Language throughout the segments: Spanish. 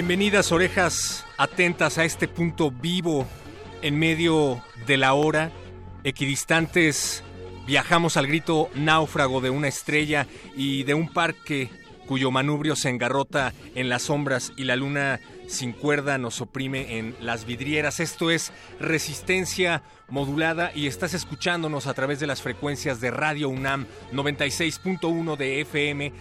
Bienvenidas orejas atentas a este punto vivo en medio de la hora, equidistantes viajamos al grito náufrago de una estrella y de un parque cuyo manubrio se engarrota en las sombras y la luna sin cuerda nos oprime en las vidrieras. Esto es resistencia modulada y estás escuchándonos a través de las frecuencias de Radio UNAM 96.1 de FM,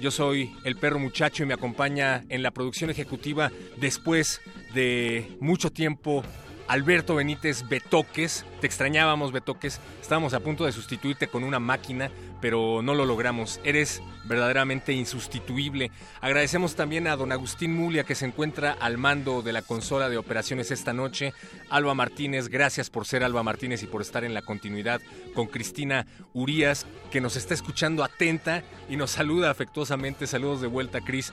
Yo soy el perro muchacho y me acompaña en la producción ejecutiva después de mucho tiempo Alberto Benítez Betoques. Te extrañábamos, Betoques. Estábamos a punto de sustituirte con una máquina, pero no lo logramos. Eres verdaderamente insustituible. Agradecemos también a don Agustín Mulia, que se encuentra al mando de la consola de operaciones esta noche. Alba Martínez, gracias por ser Alba Martínez y por estar en la continuidad con Cristina Urías, que nos está escuchando atenta y nos saluda afectuosamente. Saludos de vuelta, Cris.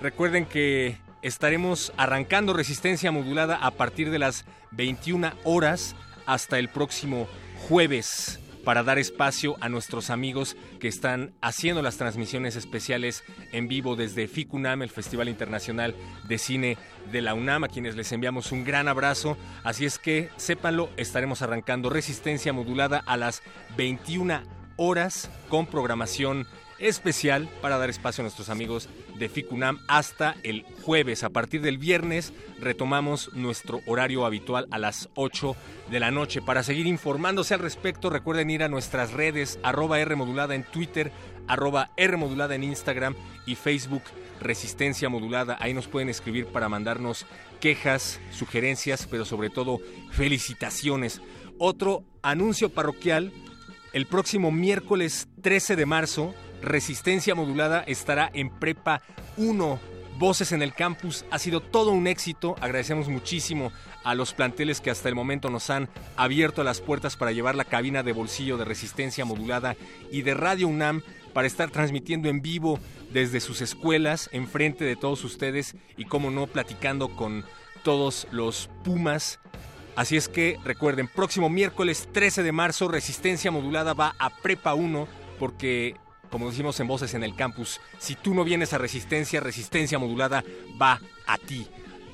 Recuerden que estaremos arrancando resistencia modulada a partir de las 21 horas hasta el próximo jueves para dar espacio a nuestros amigos que están haciendo las transmisiones especiales en vivo desde FICUNAM, el Festival Internacional de Cine de la UNAM, a quienes les enviamos un gran abrazo. Así es que sépanlo, estaremos arrancando resistencia modulada a las 21 horas con programación especial para dar espacio a nuestros amigos de FICUNAM hasta el jueves. A partir del viernes retomamos nuestro horario habitual a las 8 de la noche. Para seguir informándose al respecto, recuerden ir a nuestras redes arroba R modulada en Twitter, arroba en Instagram y Facebook Resistencia Modulada. Ahí nos pueden escribir para mandarnos quejas, sugerencias, pero sobre todo felicitaciones. Otro anuncio parroquial. El próximo miércoles 13 de marzo Resistencia Modulada estará en Prepa 1. Voces en el campus ha sido todo un éxito. Agradecemos muchísimo a los planteles que hasta el momento nos han abierto las puertas para llevar la cabina de bolsillo de Resistencia Modulada y de Radio UNAM para estar transmitiendo en vivo desde sus escuelas, enfrente de todos ustedes y, como no, platicando con todos los Pumas. Así es que recuerden, próximo miércoles 13 de marzo, Resistencia Modulada va a Prepa 1 porque como decimos en Voces en el Campus, si tú no vienes a Resistencia, Resistencia Modulada va a ti.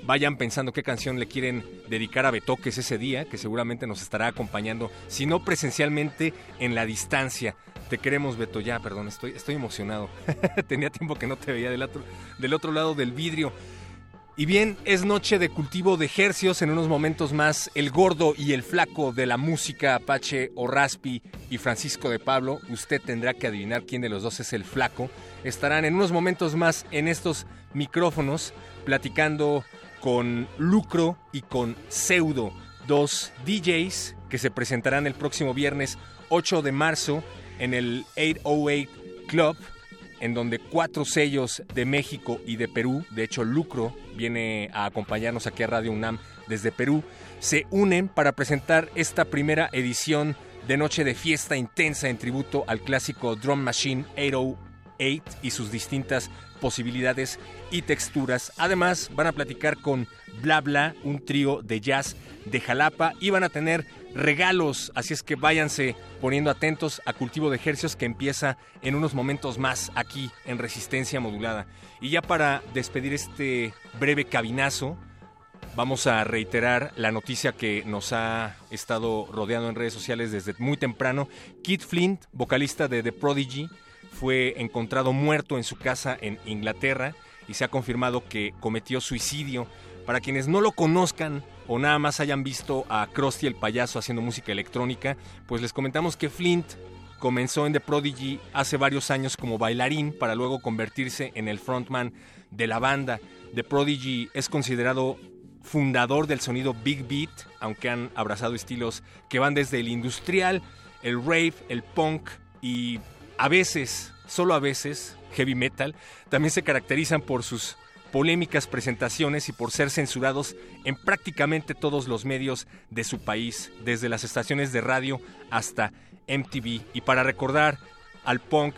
Vayan pensando qué canción le quieren dedicar a Betoques ese día, que seguramente nos estará acompañando, si no presencialmente, en la distancia. Te queremos, Beto. Ya, perdón, estoy, estoy emocionado. Tenía tiempo que no te veía del otro, del otro lado del vidrio. Y bien, es noche de cultivo de hercios. En unos momentos más, el gordo y el flaco de la música Apache o Raspi y Francisco de Pablo. Usted tendrá que adivinar quién de los dos es el flaco. Estarán en unos momentos más en estos micrófonos platicando con Lucro y con Pseudo, dos DJs que se presentarán el próximo viernes 8 de marzo en el 808 Club en donde cuatro sellos de México y de Perú, de hecho Lucro viene a acompañarnos aquí a Radio UNAM desde Perú, se unen para presentar esta primera edición de Noche de Fiesta Intensa en tributo al clásico Drum Machine 808 y sus distintas posibilidades y texturas. Además, van a platicar con Bla Bla, un trío de jazz de Jalapa, y van a tener regalos, así es que váyanse poniendo atentos a Cultivo de Ejercios que empieza en unos momentos más aquí en Resistencia Modulada. Y ya para despedir este breve cabinazo, vamos a reiterar la noticia que nos ha estado rodeando en redes sociales desde muy temprano. Kit Flint, vocalista de The Prodigy, fue encontrado muerto en su casa en Inglaterra y se ha confirmado que cometió suicidio. Para quienes no lo conozcan o nada más hayan visto a Krusty el payaso haciendo música electrónica, pues les comentamos que Flint comenzó en The Prodigy hace varios años como bailarín para luego convertirse en el frontman de la banda. The Prodigy es considerado fundador del sonido Big Beat, aunque han abrazado estilos que van desde el industrial, el rave, el punk y a veces, solo a veces, heavy metal. También se caracterizan por sus polémicas presentaciones y por ser censurados en prácticamente todos los medios de su país, desde las estaciones de radio hasta MTV. Y para recordar al punk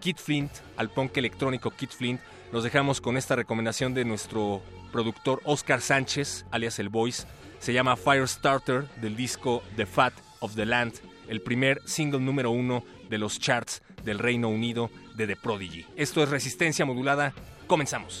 Kid Flint, al punk electrónico Kid Flint, nos dejamos con esta recomendación de nuestro productor Oscar Sánchez, alias El Voice. Se llama Firestarter del disco The Fat of the Land, el primer single número uno de los charts del Reino Unido de The Prodigy. Esto es Resistencia Modulada. Comenzamos.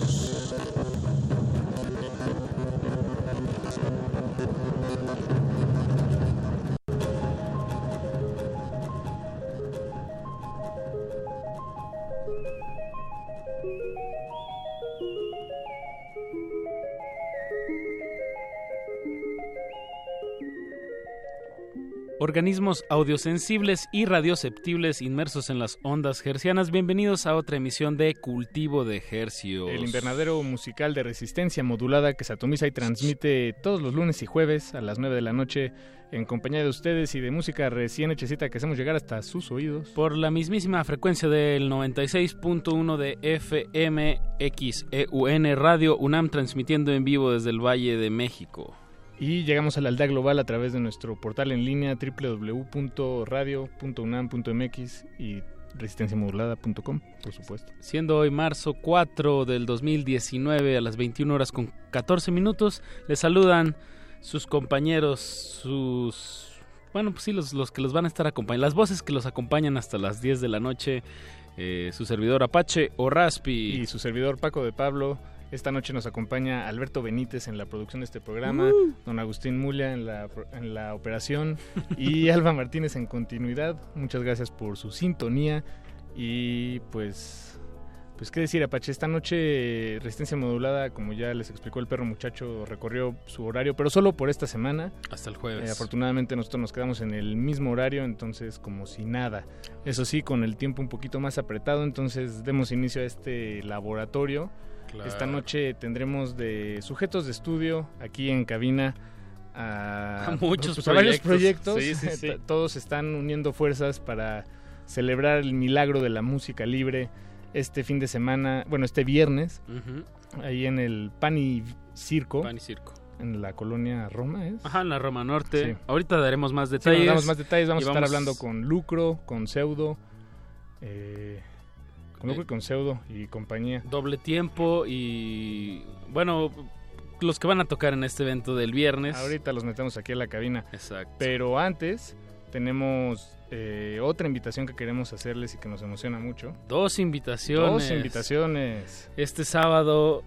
Organismos audiosensibles y radioceptibles inmersos en las ondas hercianas. Bienvenidos a otra emisión de Cultivo de Hercios. El invernadero musical de resistencia modulada que se atomiza y transmite todos los lunes y jueves a las 9 de la noche en compañía de ustedes y de música recién hechecita que hacemos llegar hasta sus oídos. Por la mismísima frecuencia del 96.1 de FM XEUN Radio UNAM transmitiendo en vivo desde el Valle de México. Y llegamos a la aldea global a través de nuestro portal en línea www.radio.unam.mx y resistenciamodulada.com, por supuesto. Siendo hoy marzo 4 del 2019 a las 21 horas con 14 minutos, les saludan sus compañeros, sus... Bueno, pues sí, los, los que los van a estar acompañando, las voces que los acompañan hasta las 10 de la noche, eh, su servidor Apache o Raspi. Y su servidor Paco de Pablo. Esta noche nos acompaña Alberto Benítez en la producción de este programa, uh. don Agustín Mulia en la, en la operación y Alba Martínez en continuidad. Muchas gracias por su sintonía y pues, pues qué decir Apache, esta noche Resistencia Modulada, como ya les explicó el perro muchacho, recorrió su horario, pero solo por esta semana. Hasta el jueves. Eh, afortunadamente nosotros nos quedamos en el mismo horario, entonces como si nada. Eso sí, con el tiempo un poquito más apretado, entonces demos inicio a este laboratorio esta noche tendremos de sujetos de estudio aquí en cabina a, muchos pues, varios proyectos. Todos están uniendo fuerzas para celebrar el milagro de la música libre este fin de semana, bueno, este viernes, ahí en el Pani Circo. Pani Circo. En la colonia Roma, ¿es? Ajá, en la Roma Norte. Ahorita daremos más detalles. damos más detalles. Vamos a estar hablando con Lucro, con Pseudo. Eh, con con Pseudo y compañía. Doble tiempo y bueno, los que van a tocar en este evento del viernes. Ahorita los metemos aquí en la cabina. Exacto. Pero antes tenemos eh, otra invitación que queremos hacerles y que nos emociona mucho. Dos invitaciones. Dos invitaciones. Este sábado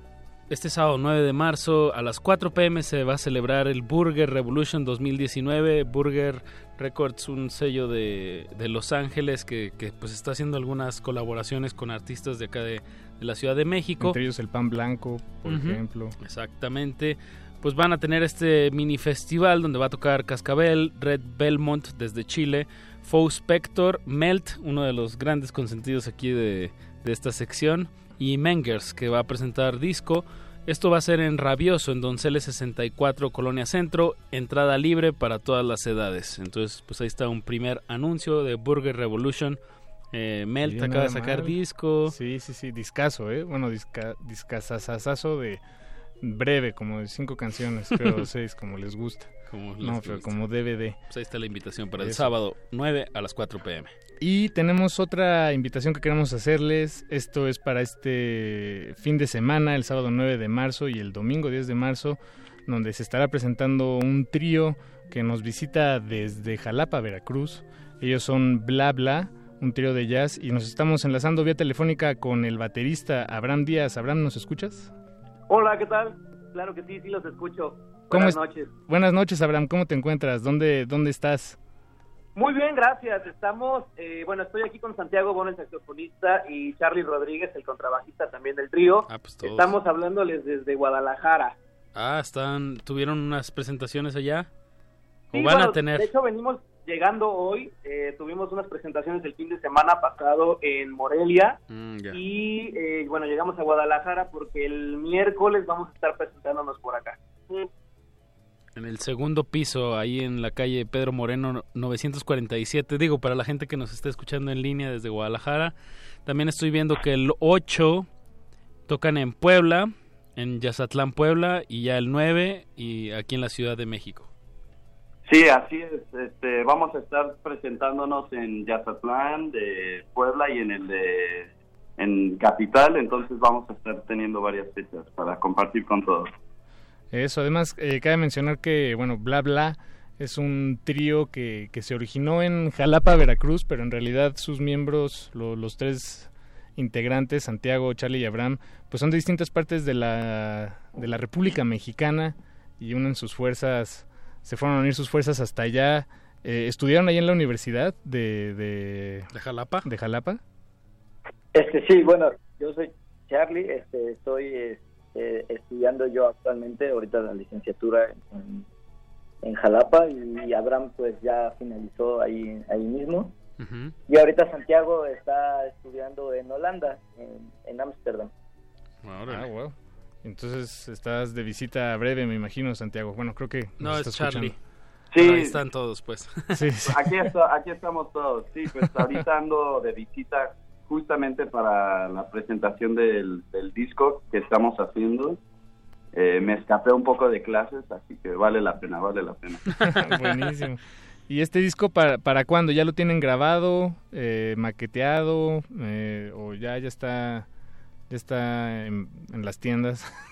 este sábado 9 de marzo a las 4 pm se va a celebrar el Burger Revolution 2019. Burger Records, un sello de, Los Ángeles que, pues está haciendo algunas colaboraciones con artistas de acá de, la Ciudad de México. Entre ellos el Pan Blanco, por ejemplo. Exactamente. Pues van a tener este mini festival donde va a tocar Cascabel, Red Belmont desde Chile, Faux Spector, Melt, uno de los grandes consentidos aquí de, de esta sección y Mengers, que va a presentar disco. Esto va a ser en Rabioso, en Donceles 64, Colonia Centro, entrada libre para todas las edades. Entonces, pues ahí está un primer anuncio de Burger Revolution. Eh, Melt acaba de sacar disco. Sí, sí, sí, discazo, ¿eh? Bueno, disca, de breve, como de cinco canciones, creo, seis, como les gusta. Como no, pero como DVD. Pues ahí está la invitación para el sábado 9 a las 4 pm. Y tenemos otra invitación que queremos hacerles. Esto es para este fin de semana, el sábado 9 de marzo y el domingo 10 de marzo, donde se estará presentando un trío que nos visita desde Jalapa, Veracruz. Ellos son Bla Bla, un trío de jazz, y nos estamos enlazando vía telefónica con el baterista Abraham Díaz. Abraham, ¿nos escuchas? Hola, ¿qué tal? Claro que sí, sí los escucho. Buenas noches. Buenas noches, Abraham. ¿Cómo te encuentras? ¿Dónde, dónde estás? Muy bien, gracias. Estamos, eh, bueno, estoy aquí con Santiago Bono, el saxofonista, y Charlie Rodríguez, el contrabajista también del trío. Ah, pues Estamos hablándoles desde Guadalajara. Ah, están, tuvieron unas presentaciones allá. ¿O van a tener? De hecho, venimos llegando hoy. Eh, tuvimos unas presentaciones el fin de semana pasado en Morelia. Mm, y eh, bueno, llegamos a Guadalajara porque el miércoles vamos a estar presentándonos por acá en el segundo piso, ahí en la calle Pedro Moreno 947. Digo, para la gente que nos está escuchando en línea desde Guadalajara. También estoy viendo que el 8 tocan en Puebla, en Yazatlán, Puebla, y ya el 9 y aquí en la Ciudad de México. Sí, así es. Este, vamos a estar presentándonos en Yazatlán de Puebla y en el de en Capital, entonces vamos a estar teniendo varias fechas para compartir con todos. Eso, además, eh, cabe mencionar que, bueno, Bla Bla es un trío que, que, se originó en Jalapa, Veracruz, pero en realidad sus miembros, los tres integrantes, Santiago, Charlie y Abraham, pues son de distintas partes de la, de la República Mexicana y unen sus fuerzas, se fueron a unir sus fuerzas hasta allá. Eh, ¿Estudiaron ahí en la universidad de, de, Jalapa? De Jalapa. Este, sí, bueno, yo soy Charlie, este, estoy... Eh, estudiando yo actualmente, ahorita la licenciatura en, en Jalapa y Abraham pues ya finalizó ahí, ahí mismo. Y ahorita Santiago está estudiando en Holanda, en Ámsterdam. Ah, wow. Entonces estás de visita breve, me imagino, Santiago. Bueno, creo que... No, es Charlie. Sí. Ahí están todos, pues. Sí, Aquí, aquí estamos todos. Sí, pues ahorita ando de visita justamente para la presentación del, disco que estamos haciendo. Eh, me escapé un poco de clases, así que vale la pena, vale la pena. Buenísimo. ¿Y este disco para, para cuándo? ¿Ya lo tienen grabado, eh, maqueteado eh, o ya, ya está está en, las tiendas.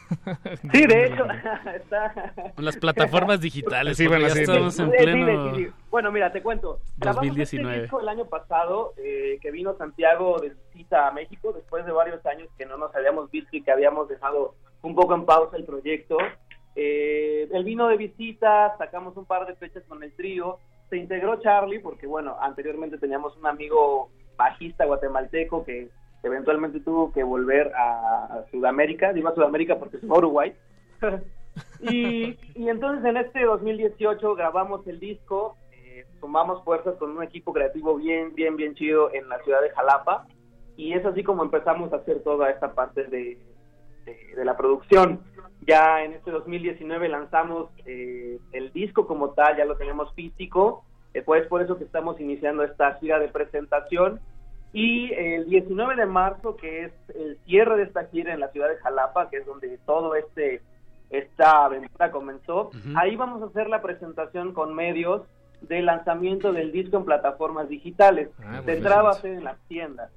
Sí, de hecho, está... En las plataformas digitales. Sí, bueno, estamos en pleno... bueno, mira, te cuento. 2019. Este el año pasado, eh, que vino Santiago de visita a México, después de varios años que no nos habíamos visto y que habíamos dejado un poco en pausa el proyecto. Eh, él vino de visita, sacamos un par de fechas con el trío, se integró Charlie, porque bueno, anteriormente teníamos un amigo bajista guatemalteco que eventualmente tuvo que volver a Sudamérica, digo a Sudamérica porque es Uruguay. y, y, entonces en este 2018 grabamos el disco, eh, sumamos fuerzas con un equipo creativo bien, bien, bien chido en la ciudad de Jalapa. Y es así como empezamos a hacer toda esta parte de, de, la producción. Ya en este 2019 lanzamos eh, el disco como tal, ya lo tenemos físico. Eh, pues por eso que estamos iniciando esta gira de presentación y el 19 de marzo, que es el cierre de esta gira en la ciudad de Jalapa, que es donde todo este esta aventura comenzó, ahí vamos a hacer la presentación con medios de lanzamiento del disco en plataformas digitales. Ah, Tendrá base en las tiendas.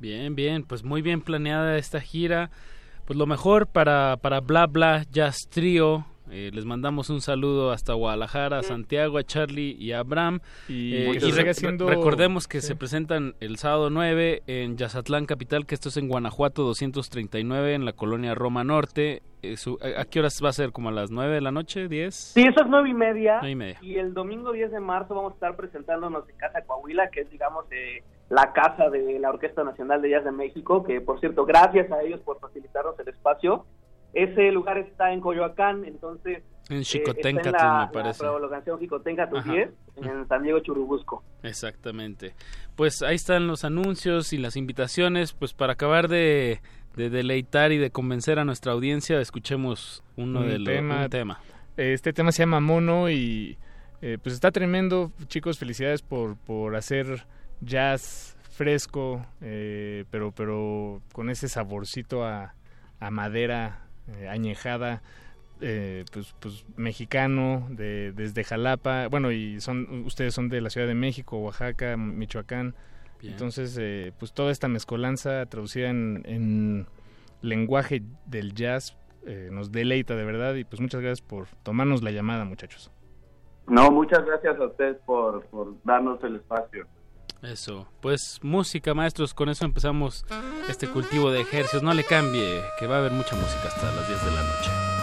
Bien, bien, pues muy bien planeada esta gira. Pues lo mejor para, para Bla Bla Jazz Trio eh, les mandamos un saludo hasta Guadalajara, a Santiago, a Charlie y a Abraham. Y, eh, recordemos que se presentan el sábado 9 en Yazatlán Capital, que esto es en Guanajuato 239, en la colonia Roma Norte. Eh, ¿A qué horas va a ser? ¿Como a las 9 de la noche? ¿10? Sí, eso es 9 y media. y media. Y el domingo 10 de marzo vamos a estar presentándonos en Casa Coahuila, que es, digamos, la casa de la Orquesta Nacional de Jazz de México, que, por cierto, gracias a ellos por facilitarnos el espacio. Ese lugar está en Coyoacán, entonces... En Chicotenca, eh, me parece. La prolongación Chicotenca, en San Diego Churubusco. Exactamente. Pues ahí están los anuncios y las invitaciones, pues para acabar de, deleitar y de convencer a nuestra audiencia, escuchemos uno de los tema. tema. Este tema se llama Mono y eh, pues está tremendo, chicos, felicidades por, por hacer jazz fresco, eh, pero, pero con ese saborcito a, a madera eh, añejada, eh, pues, pues mexicano, de, desde Jalapa, bueno, y son ustedes son de la Ciudad de México, Oaxaca, Michoacán, entonces, eh, pues toda esta mezcolanza traducida en, lenguaje del jazz nos deleita de verdad y pues muchas gracias por tomarnos la llamada, muchachos. No, muchas gracias a ustedes por, por darnos el espacio. Eso, pues música maestros, con eso empezamos este cultivo de ejercicios. No le cambie, que va a haber mucha música hasta las 10 de la noche.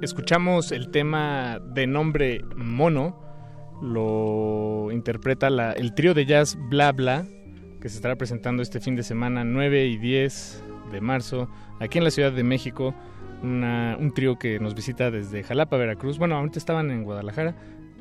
Escuchamos el tema de nombre Mono, lo interpreta la, el trío de jazz Bla Bla, que se estará presentando este fin de semana 9 y 10 de marzo aquí en la Ciudad de México. un trío que nos visita desde Jalapa, Veracruz. Bueno, ahorita estaban en Guadalajara,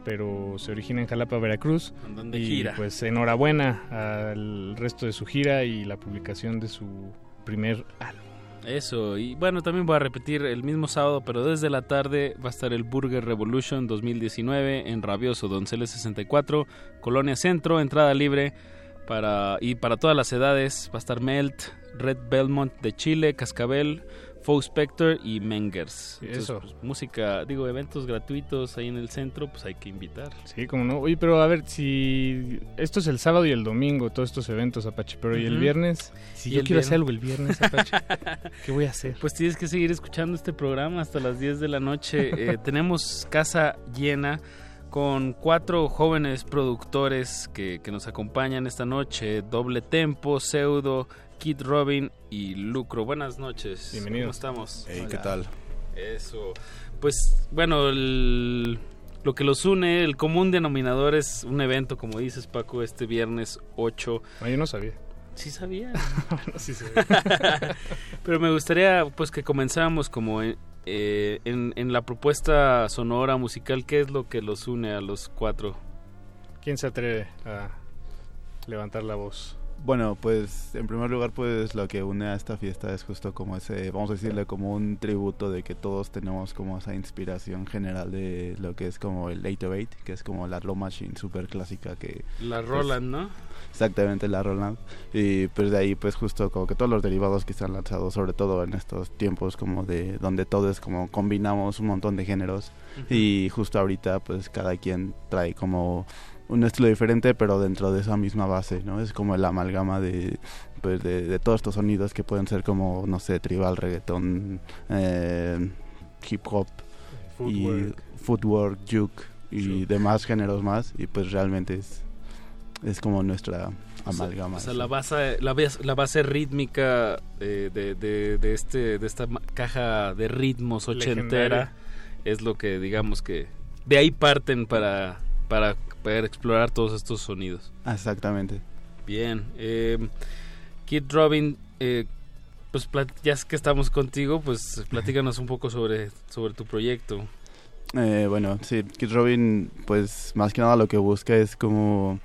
pero se origina en Jalapa, Veracruz. y gira. pues enhorabuena al resto de su gira y la publicación de su primer álbum. Eso, y bueno, también voy a repetir el mismo sábado, pero desde la tarde va a estar el Burger Revolution 2019 en Rabioso Donceles 64, Colonia Centro, entrada libre para y para todas las edades. Va a estar Melt, Red Belmont de Chile, Cascabel, Faux Spector y Mengers. Eso. Pues, música, digo, eventos gratuitos ahí en el centro, pues hay que invitar. Sí, como no. Oye, pero a ver, si esto es el sábado y el domingo, todos estos eventos, Apache, pero ¿y el viernes? Si yo quiero hacer algo el viernes, Apache, ¿qué voy a hacer? Pues tienes que seguir escuchando este programa hasta las 10 de la noche. Eh, tenemos casa llena con cuatro jóvenes productores que, que nos acompañan esta noche. Doble Tempo, Pseudo, Kid Robin y Lucro. Buenas noches. Bienvenidos. ¿Cómo estamos? Hey, ¿qué tal? Eso. Pues bueno, lo que los une, el común denominador es un evento, como dices Paco, este viernes 8. Ah, yo no sabía. Sí sabía. sí sabía. Pero me gustaría pues que comenzáramos como en, eh, en, en la propuesta sonora musical, ¿qué es lo que los une a los cuatro? ¿Quién se atreve a levantar la voz? Bueno, pues en primer lugar, pues lo que une a esta fiesta es justo como ese, vamos a decirle como un tributo de que todos tenemos como esa inspiración general de lo que es como el 808, que es como la Low Machine super clásica que... La Roland, ¿no? Exactamente, la Roland. Y pues de ahí pues justo como que todos los derivados que se han lanzado, sobre todo en estos tiempos como de donde todos como combinamos un montón de géneros y justo ahorita pues cada quien trae como un estilo diferente, pero dentro de esa misma base, ¿no? Es como el amalgama de, pues de, todos estos sonidos que pueden ser como, no sé, tribal, reggaeton, eh, hip hop y footwork, juke y demás géneros más. Y pues realmente es, es como nuestra amalgama. O sea, la base, la, la base rítmica de, de, de, este, de esta caja de ritmos ochentera es lo que digamos que de ahí parten para, para poder explorar todos estos sonidos. Exactamente. Bien. Eh, Kid Robin, eh, pues ya que estamos contigo, pues platícanos un poco sobre, sobre tu proyecto. Eh, bueno, sí, Kid Robin, pues más que nada lo que busca es como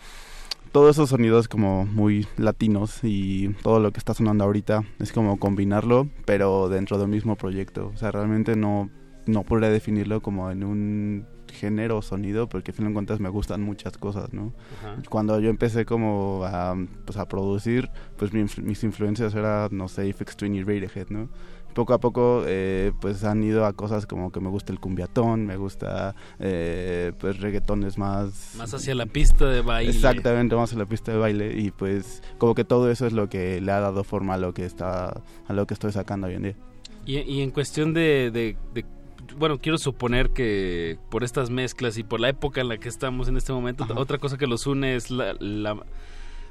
todos esos sonidos como muy latinos y todo lo que está sonando ahorita es como combinarlo, pero dentro del mismo proyecto. O sea, realmente no, no podría definirlo como en un género o sonido, porque al fin de cuentas me gustan muchas cosas, ¿no? Cuando yo empecé como a, pues, a producir, pues mis influencias eran, no sé, Fx Twin y Radiohead, ¿no? Poco a poco, eh, pues han ido a cosas como que me gusta el cumbiatón, me gusta, eh, pues reggaetones más... Más hacia la pista de baile. Exactamente, más hacia la pista de baile y pues como que todo eso es lo que le ha dado forma a lo que está, a lo que estoy sacando hoy en día. Y, y en cuestión de, de bueno, quiero suponer que por estas mezclas y por la época en la que estamos en este momento, otra cosa que los une es la,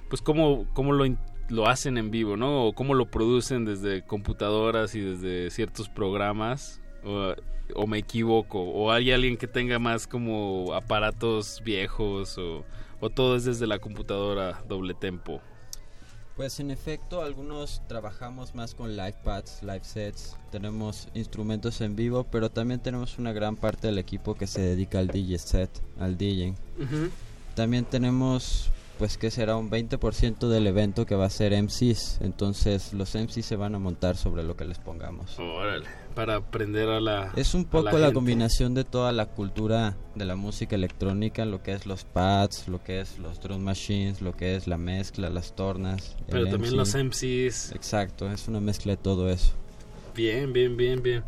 pues cómo, cómo lo, lo hacen en vivo, ¿no? O cómo lo producen desde computadoras y desde ciertos programas. O, o me equivoco, o hay alguien que tenga más como aparatos viejos, o, o todo es desde la computadora doble tempo. Pues en efecto, algunos trabajamos más con live pads, live sets, tenemos instrumentos en vivo, pero también tenemos una gran parte del equipo que se dedica al DJ set, al DJing. También tenemos pues que será un 20% del evento que va a ser MCs, entonces los MCs se van a montar sobre lo que les pongamos. Órale, para aprender a la Es un poco la, combinación de toda la cultura de la música electrónica, lo que es los pads, lo que es los drum machines, lo que es la mezcla, las tornas, pero también los MCs. Exacto, es una mezcla de todo eso. Bien, bien, bien, bien.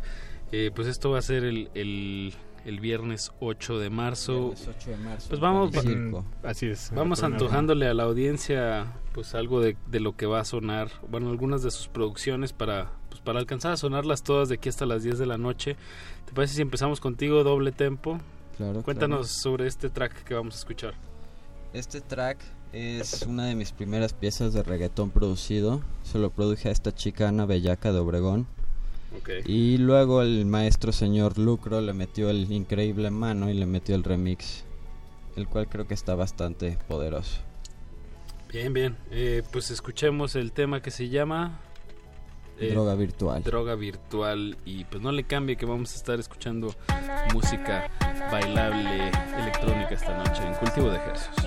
Eh, pues esto va a ser el, el el viernes 8 de marzo. 8 de marzo. Pues vamos, así es. Vamos antojándole a la audiencia pues algo de, de, lo que va a sonar, bueno, algunas de sus producciones para pues para alcanzar a sonarlas todas de aquí hasta las 10 de la noche. ¿Te parece si empezamos contigo doble tempo? Claro. Cuéntanos sobre este track que vamos a escuchar. Este track es una de mis primeras piezas de reggaetón producido. Se lo produje a esta chica Ana Bellaca de Obregón. Y luego el maestro señor Lucro le metió el increíble mano y le metió el remix, el cual creo que está bastante poderoso. Bien, bien. Eh, pues escuchemos el tema que se llama eh, droga virtual. Droga virtual y pues no le cambie que vamos a estar escuchando música bailable electrónica esta noche en Cultivo de Ejercicios.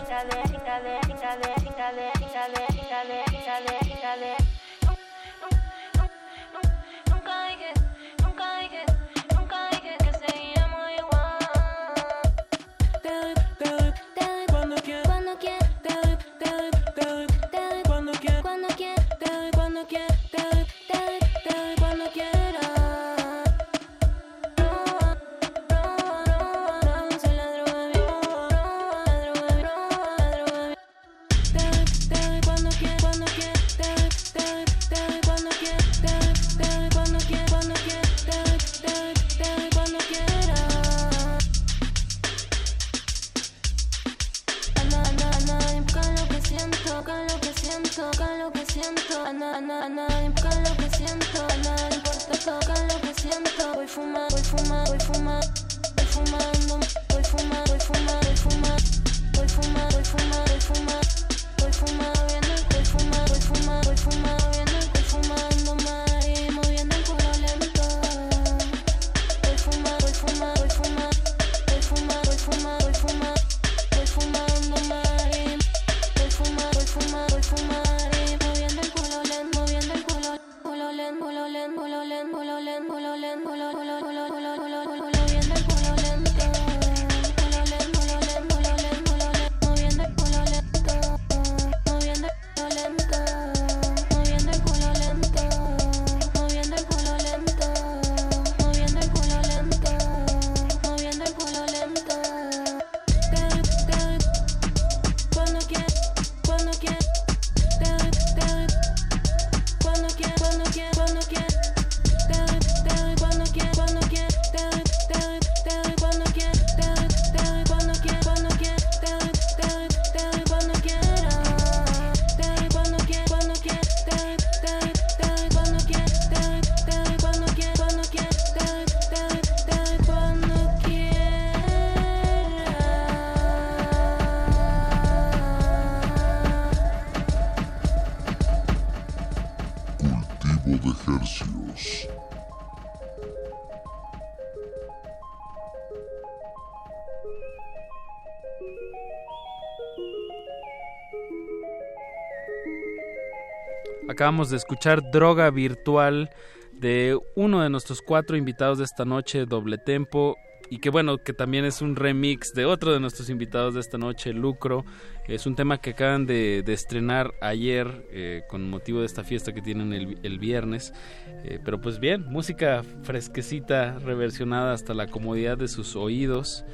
Acabamos de escuchar Droga Virtual de uno de nuestros cuatro invitados de esta noche, Doble Tempo, y que bueno, que también es un remix de otro de nuestros invitados de esta noche, Lucro. Es un tema que acaban de, estrenar ayer eh, con motivo de esta fiesta que tienen el, viernes. Eh, pero pues bien, música fresquecita, reversionada hasta la comodidad de sus oídos.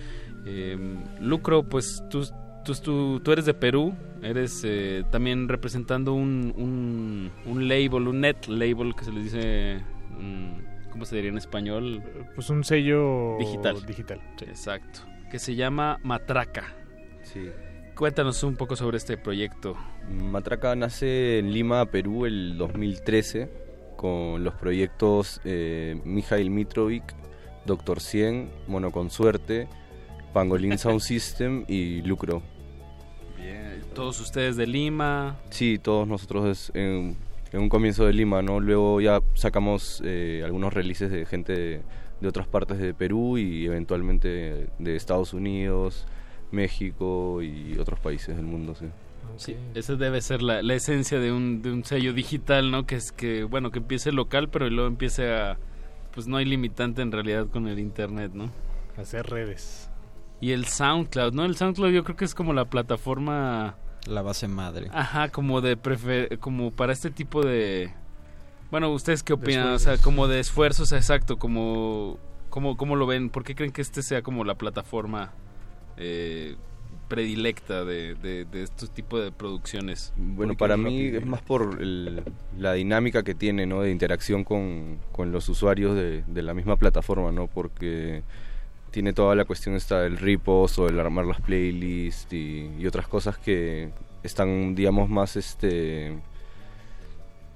Eh, Lucro, pues tú tú, tú, eres de Perú, eres eh, también representando un, un, un, label, un net label que se le dice, ¿cómo se diría en español? Pues un sello digital. Digital. Exacto. Que se llama Matraca. Sí. Cuéntanos un poco sobre este proyecto. Matraca nace en Lima, Perú, el 2013, con los proyectos eh, Mijail Mitrovic, Doctor 100, Mono con Suerte, Pangolin Sound System y Lucro. ¿Todos ustedes de Lima? Sí, todos nosotros en, un comienzo de Lima, ¿no? Luego ya sacamos eh, algunos releases de gente de, otras partes de Perú y eventualmente de Estados Unidos, México y otros países del mundo, sí. Sí, esa debe ser la, esencia de un, de un sello digital, ¿no? Que es que, bueno, que empiece local, pero luego empiece a... Pues no hay limitante en realidad con el Internet, ¿no? Hacer redes. Y el SoundCloud, ¿no? El SoundCloud yo creo que es como la plataforma la base madre. Ajá, como de prefer como para este tipo de bueno, ustedes qué opinan, o sea, como de esfuerzos, exacto, como ¿Cómo, ¿Cómo lo ven? ¿Por qué creen que este sea como la plataforma eh, predilecta de, de, de estos tipos de producciones? Bueno, para mí es más por la dinámica que tiene, ¿no? De interacción con, con los usuarios de, de, la misma plataforma, ¿no? Porque tiene toda la cuestión esta del repost o el armar las playlists y, y otras cosas que están, digamos, más, este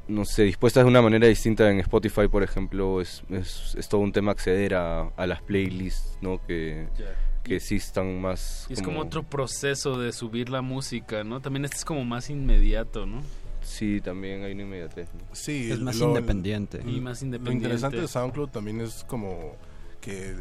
no sé, dispuestas de una manera distinta en Spotify, por ejemplo, es, es, es todo un tema acceder a, a las playlists, ¿no? Que, que sí están más... Y es como... otro proceso de subir la música, ¿no? También este es como más inmediato, ¿no? Sí, también hay una inmediatez. Sí, es más independiente. Y más independiente. Lo interesante de SoundCloud también es como que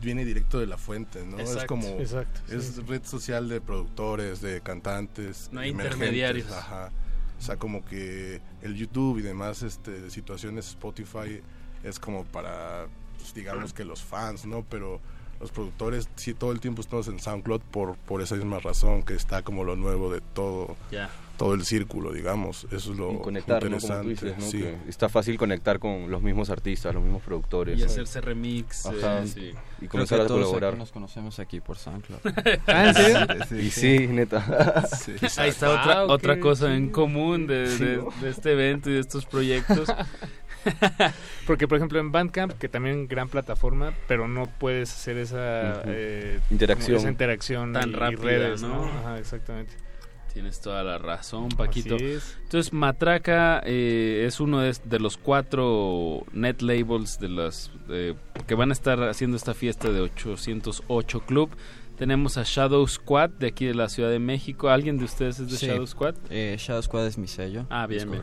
viene directo de la fuente, ¿no? Exacto, es como exacto, es sí. red social de productores, de cantantes, No hay intermediarios. Ajá. O sea, como que el YouTube y demás este situaciones Spotify es como para pues, digamos que los fans, ¿no? Pero los productores sí todo el tiempo estamos en SoundCloud por por esa misma razón que está como lo nuevo de todo Ya. todo el círculo, digamos. Eso es lo y conectar, ¿no? Como tú interesante. dices, ¿no? sí. Que está fácil conectar con los mismos artistas, los mismos productores. Y ¿no? hacerse remix. Ajá. sí. Y comenzar a colaborar. nos conocemos aquí por SoundCloud. ¿Ah, en serio? Y sí, neta. Sí, Ahí está Wow, otra, otra qué cosa en común de, de- de este evento y de estos proyectos. Porque, por ejemplo, en Bandcamp, que también gran plataforma, pero no puedes hacer esa eh, Interacción. esa interacción Tan y, y rápida, redes, ¿no? ¿no? Ajá, exactamente. Tienes toda la razón, Paquito. Así es. Entonces, Matraca eh, es uno de, de los cuatro net labels de las eh, que van a estar haciendo esta fiesta de 808 Club. Tenemos a Shadow Squad de aquí de la Ciudad de México. ¿Alguien de ustedes es de Sí. Shadow Squad? Eh, Shadow Squad es mi sello Ah, bien, bien.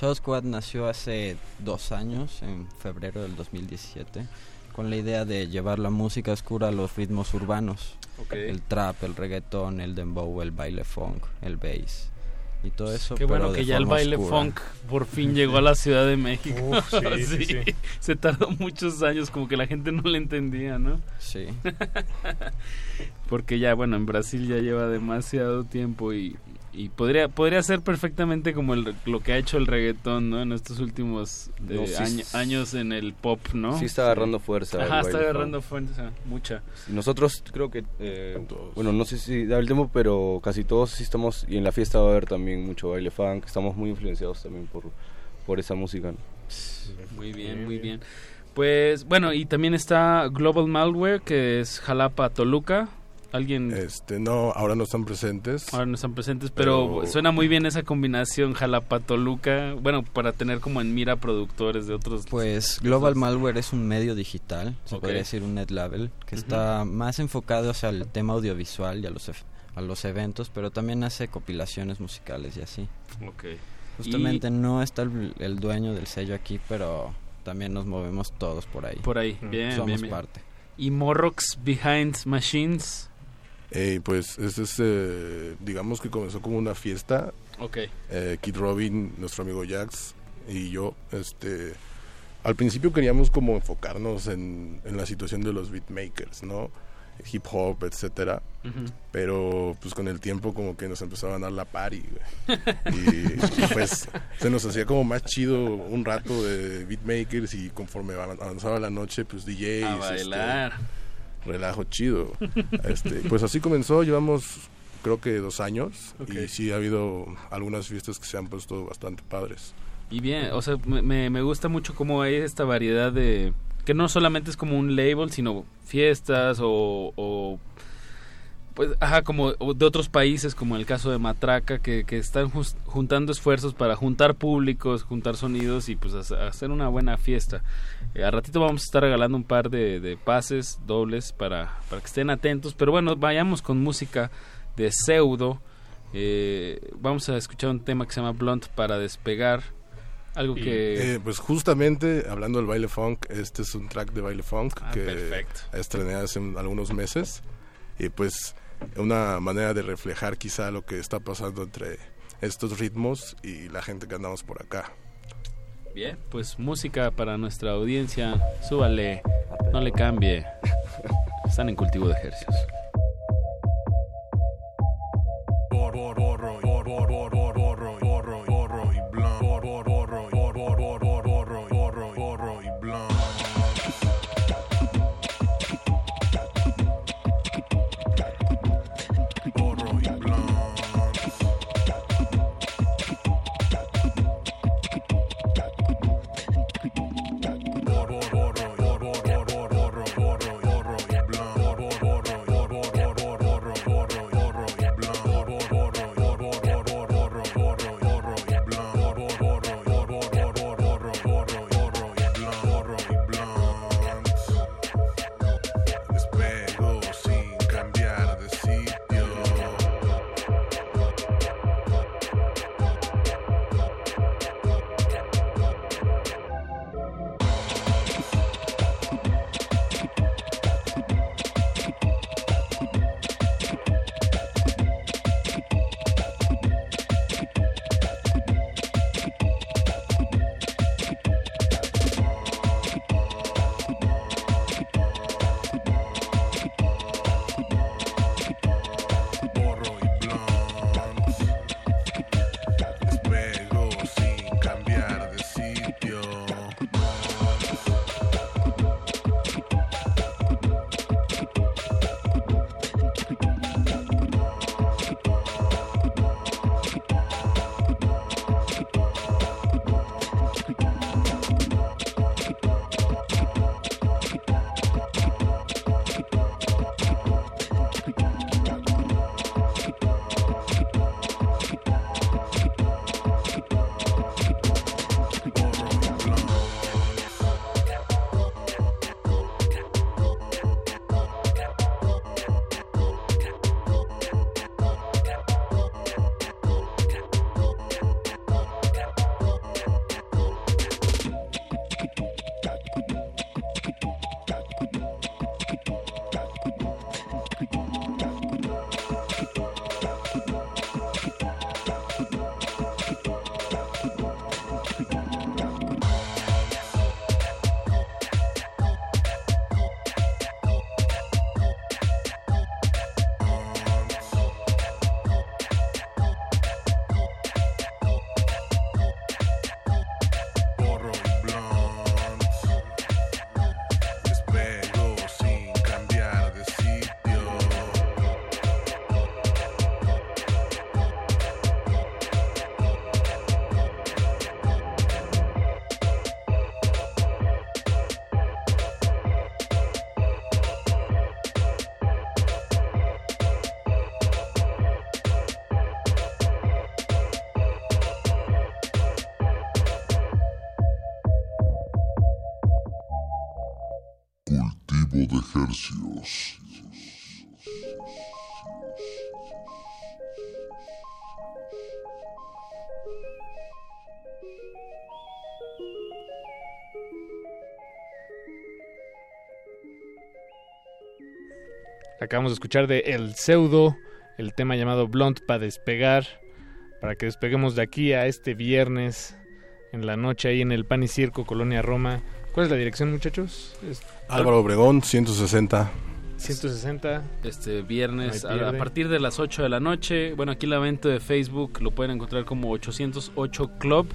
Shadow Squad nació hace dos años, en febrero del 2017, con la idea de llevar la música oscura a los ritmos urbanos. Ok. El trap, el reggaetón, el dembow, el baile funk, el bass. Y todo eso. Qué pero bueno de que ya el baile oscura. funk por fin llegó a la Ciudad de México. Uf, sí, sí, sí. Se tardó muchos años, como que la gente no le entendía, ¿no? Sí. Porque ya, bueno, en Brasil ya lleva demasiado tiempo y, y podría podría ser perfectamente como el, lo que ha hecho el reggaetón, ¿no? En estos últimos eh, No, sí año- es- años en el pop, ¿no? Sí está agarrando fuerza. Ajá, está baile agarrando fuerza, mucha. Nosotros creo que, eh, bueno, no sé si da el tiempo, pero casi todos sí estamos, y en la fiesta va a haber también mucho baile funk, estamos muy influenciados también por, por esa música. ¿no? Muy bien, muy bien. Pues bueno, y también está Global Malware, que es Jalapa Toluca. Alguien Este, no, ahora no están presentes. ahora no están presentes, pero, Pero- suena muy bien esa combinación Jalapa Toluca. Bueno, para tener como en mira productores de otros. Pues Global Malware es un medio digital, se Ok. podría decir un net label, que está más enfocado hacia el tema audiovisual y a los, a los eventos, pero también hace compilaciones musicales y así. Ok. Justamente no está el, el dueño del sello aquí, pero también nos movemos todos por ahí. Por ahí, Mm. bien, Somos bien, bien. parte. Y Morrox Behind Machines. Eh, pues este es, eh, digamos que comenzó como una fiesta. Ok. Eh, Kid Robin, nuestro amigo Jax y yo, este, al principio queríamos como enfocarnos en, en la situación de los beatmakers, ¿no? Hip hop, etcétera. Pero pues con el tiempo como que nos empezaba a dar la party, güey. Y pues se nos hacía como más chido un rato de beatmakers y conforme avanzaba la noche, pues DJs. A este, bailar. Relajo chido. Este, pues así comenzó, llevamos creo que dos años y sí ha habido algunas fiestas que se han puesto bastante padres. Y bien, o sea, me, me- gusta mucho cómo hay esta variedad de... Que no solamente es como un label, sino fiestas o... o, pues, ajá, como de otros países, como el caso de Matraca, que, que están juntando esfuerzos para juntar públicos, juntar sonidos y pues hace- hacer una buena fiesta. Eh, a ratito vamos a estar regalando un par de, de pases dobles para, para que estén atentos. Pero bueno, vayamos con música de pseudo. Eh, vamos a escuchar un tema que se llama Blunt para despegar. Algo que... Eh, pues justamente hablando del baile funk, este es un track de baile funk Ah, que perfecto. estrené hace un- algunos meses y pues una manera de reflejar quizá lo que está pasando entre estos ritmos y la gente que andamos por acá. Bien, pues música para nuestra audiencia. Súbale, no le cambie. Están en cultivo de ejercicios. Acabamos de escuchar de El Pseudo, el tema llamado Blunt para despegar, para que despeguemos de aquí a este viernes en la noche ahí en el Pan y Circo, Colonia Roma. ¿Cuál es la dirección, muchachos? Es- Álvaro Obregón, 160. 160. Este viernes a, a partir de las 8 de la noche. Bueno, aquí la venta de Facebook lo pueden encontrar como 808 Club.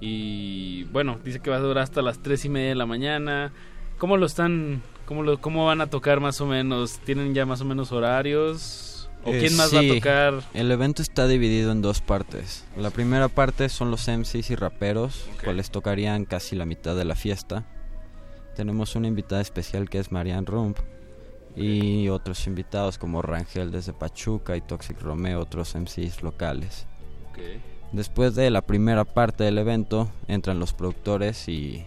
Y bueno, dice que va a durar hasta las 3 y media de la mañana. ¿Cómo lo están? ¿Cómo, lo, ¿Cómo van a tocar más o menos? ¿Tienen ya más o menos horarios? ¿O Eh, quién más va a tocar? El evento está dividido en dos partes. La primera parte son los MCs y raperos, cuales tocarían casi la mitad de la fiesta. Tenemos una invitada especial que es Marianne Rump y otros invitados como Rangel desde Pachuca y Toxic Romeo, otros MCs locales. Después de la primera parte del evento entran los productores y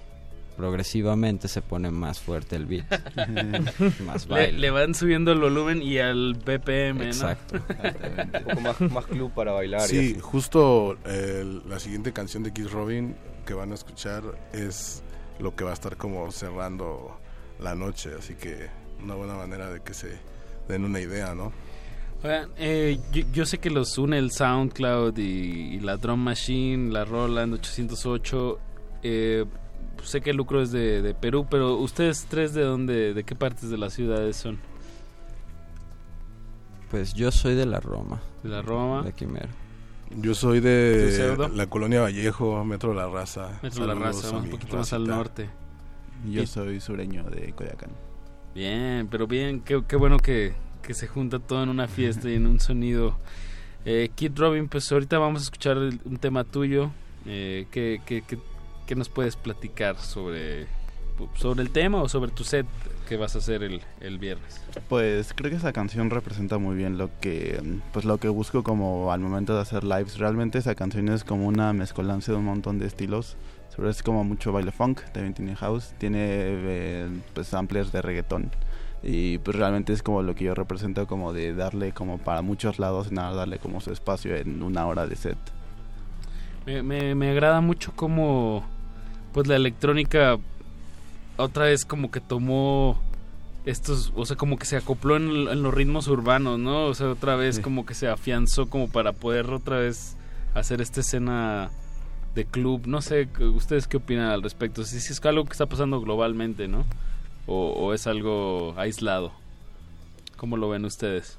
progresivamente se pone más fuerte el beat. más Le, le van subiendo el volumen y al BPM, ¿no? Exacto. Un poco más, más club para bailar. Sí, justo el- la siguiente canción de Kiss Robin que van a escuchar es lo que va a estar como cerrando la noche, así que una buena manera de que se den una idea, ¿no? Oigan, eh, yo, yo sé que los une el SoundCloud y, y la Drum Machine, la Roland 808. Eh, sé que el lucro es de, de Perú, pero ustedes tres de dónde, de qué partes de las ciudades son? Pues yo soy de la Roma. De la Roma. De Quimero. Yo soy ¿Tu de la colonia Vallejo, Metro La Raza. Metro La Saludos Raza, a un poquito más al norte. Yo Y- soy sureño de Coyacán. Bien, pero bien, qué, qué bueno que, que se junta todo en una fiesta y en un sonido. Eh, Kid Robin, pues ahorita vamos a escuchar el- un tema tuyo. Eh, ¿qué, qué, qué- qué nos puedes platicar sobre, sobre el tema o sobre tu set que vas a hacer el, el viernes? Pues creo que esa canción representa muy bien lo que pues lo que busco como al momento de hacer lives. Realmente esa canción es como una mezcolanza de un montón de estilos. Sobre es como mucho baile funk, también tiene house, tiene eh, pues samplers de reggaetón. Y pues realmente es como lo que yo represento como de darle como para muchos lados y nada darle como su espacio en una hora de set. Me, me, me agrada mucho como pues la electrónica otra vez como que tomó estos, o sea, como que se acopló en, en los ritmos urbanos, ¿no? O sea, otra vez como que se afianzó como para poder otra vez hacer esta escena de club. No sé, ¿ustedes qué opinan al respecto? Si, si es algo que está pasando globalmente, ¿no? O, o es algo aislado. ¿Cómo lo ven ustedes?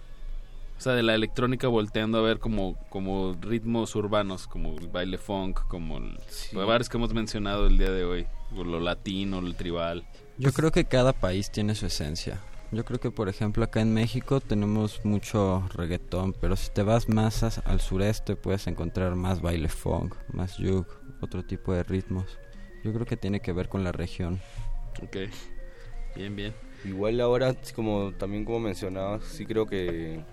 O sea, de la electrónica volteando a ver como, como ritmos urbanos, como el baile funk, como el, varios que hemos mencionado el día de hoy, o lo latino, el tribal. Yo creo que cada país tiene su esencia. Yo creo que, por ejemplo, acá en México tenemos mucho reggaetón, pero si te vas más al sureste puedes encontrar más baile funk, más juke, otro tipo de ritmos. Yo creo que tiene que ver con la región. Ok, bien, bien. Igual ahora, sí, como también como mencionabas, sí creo que,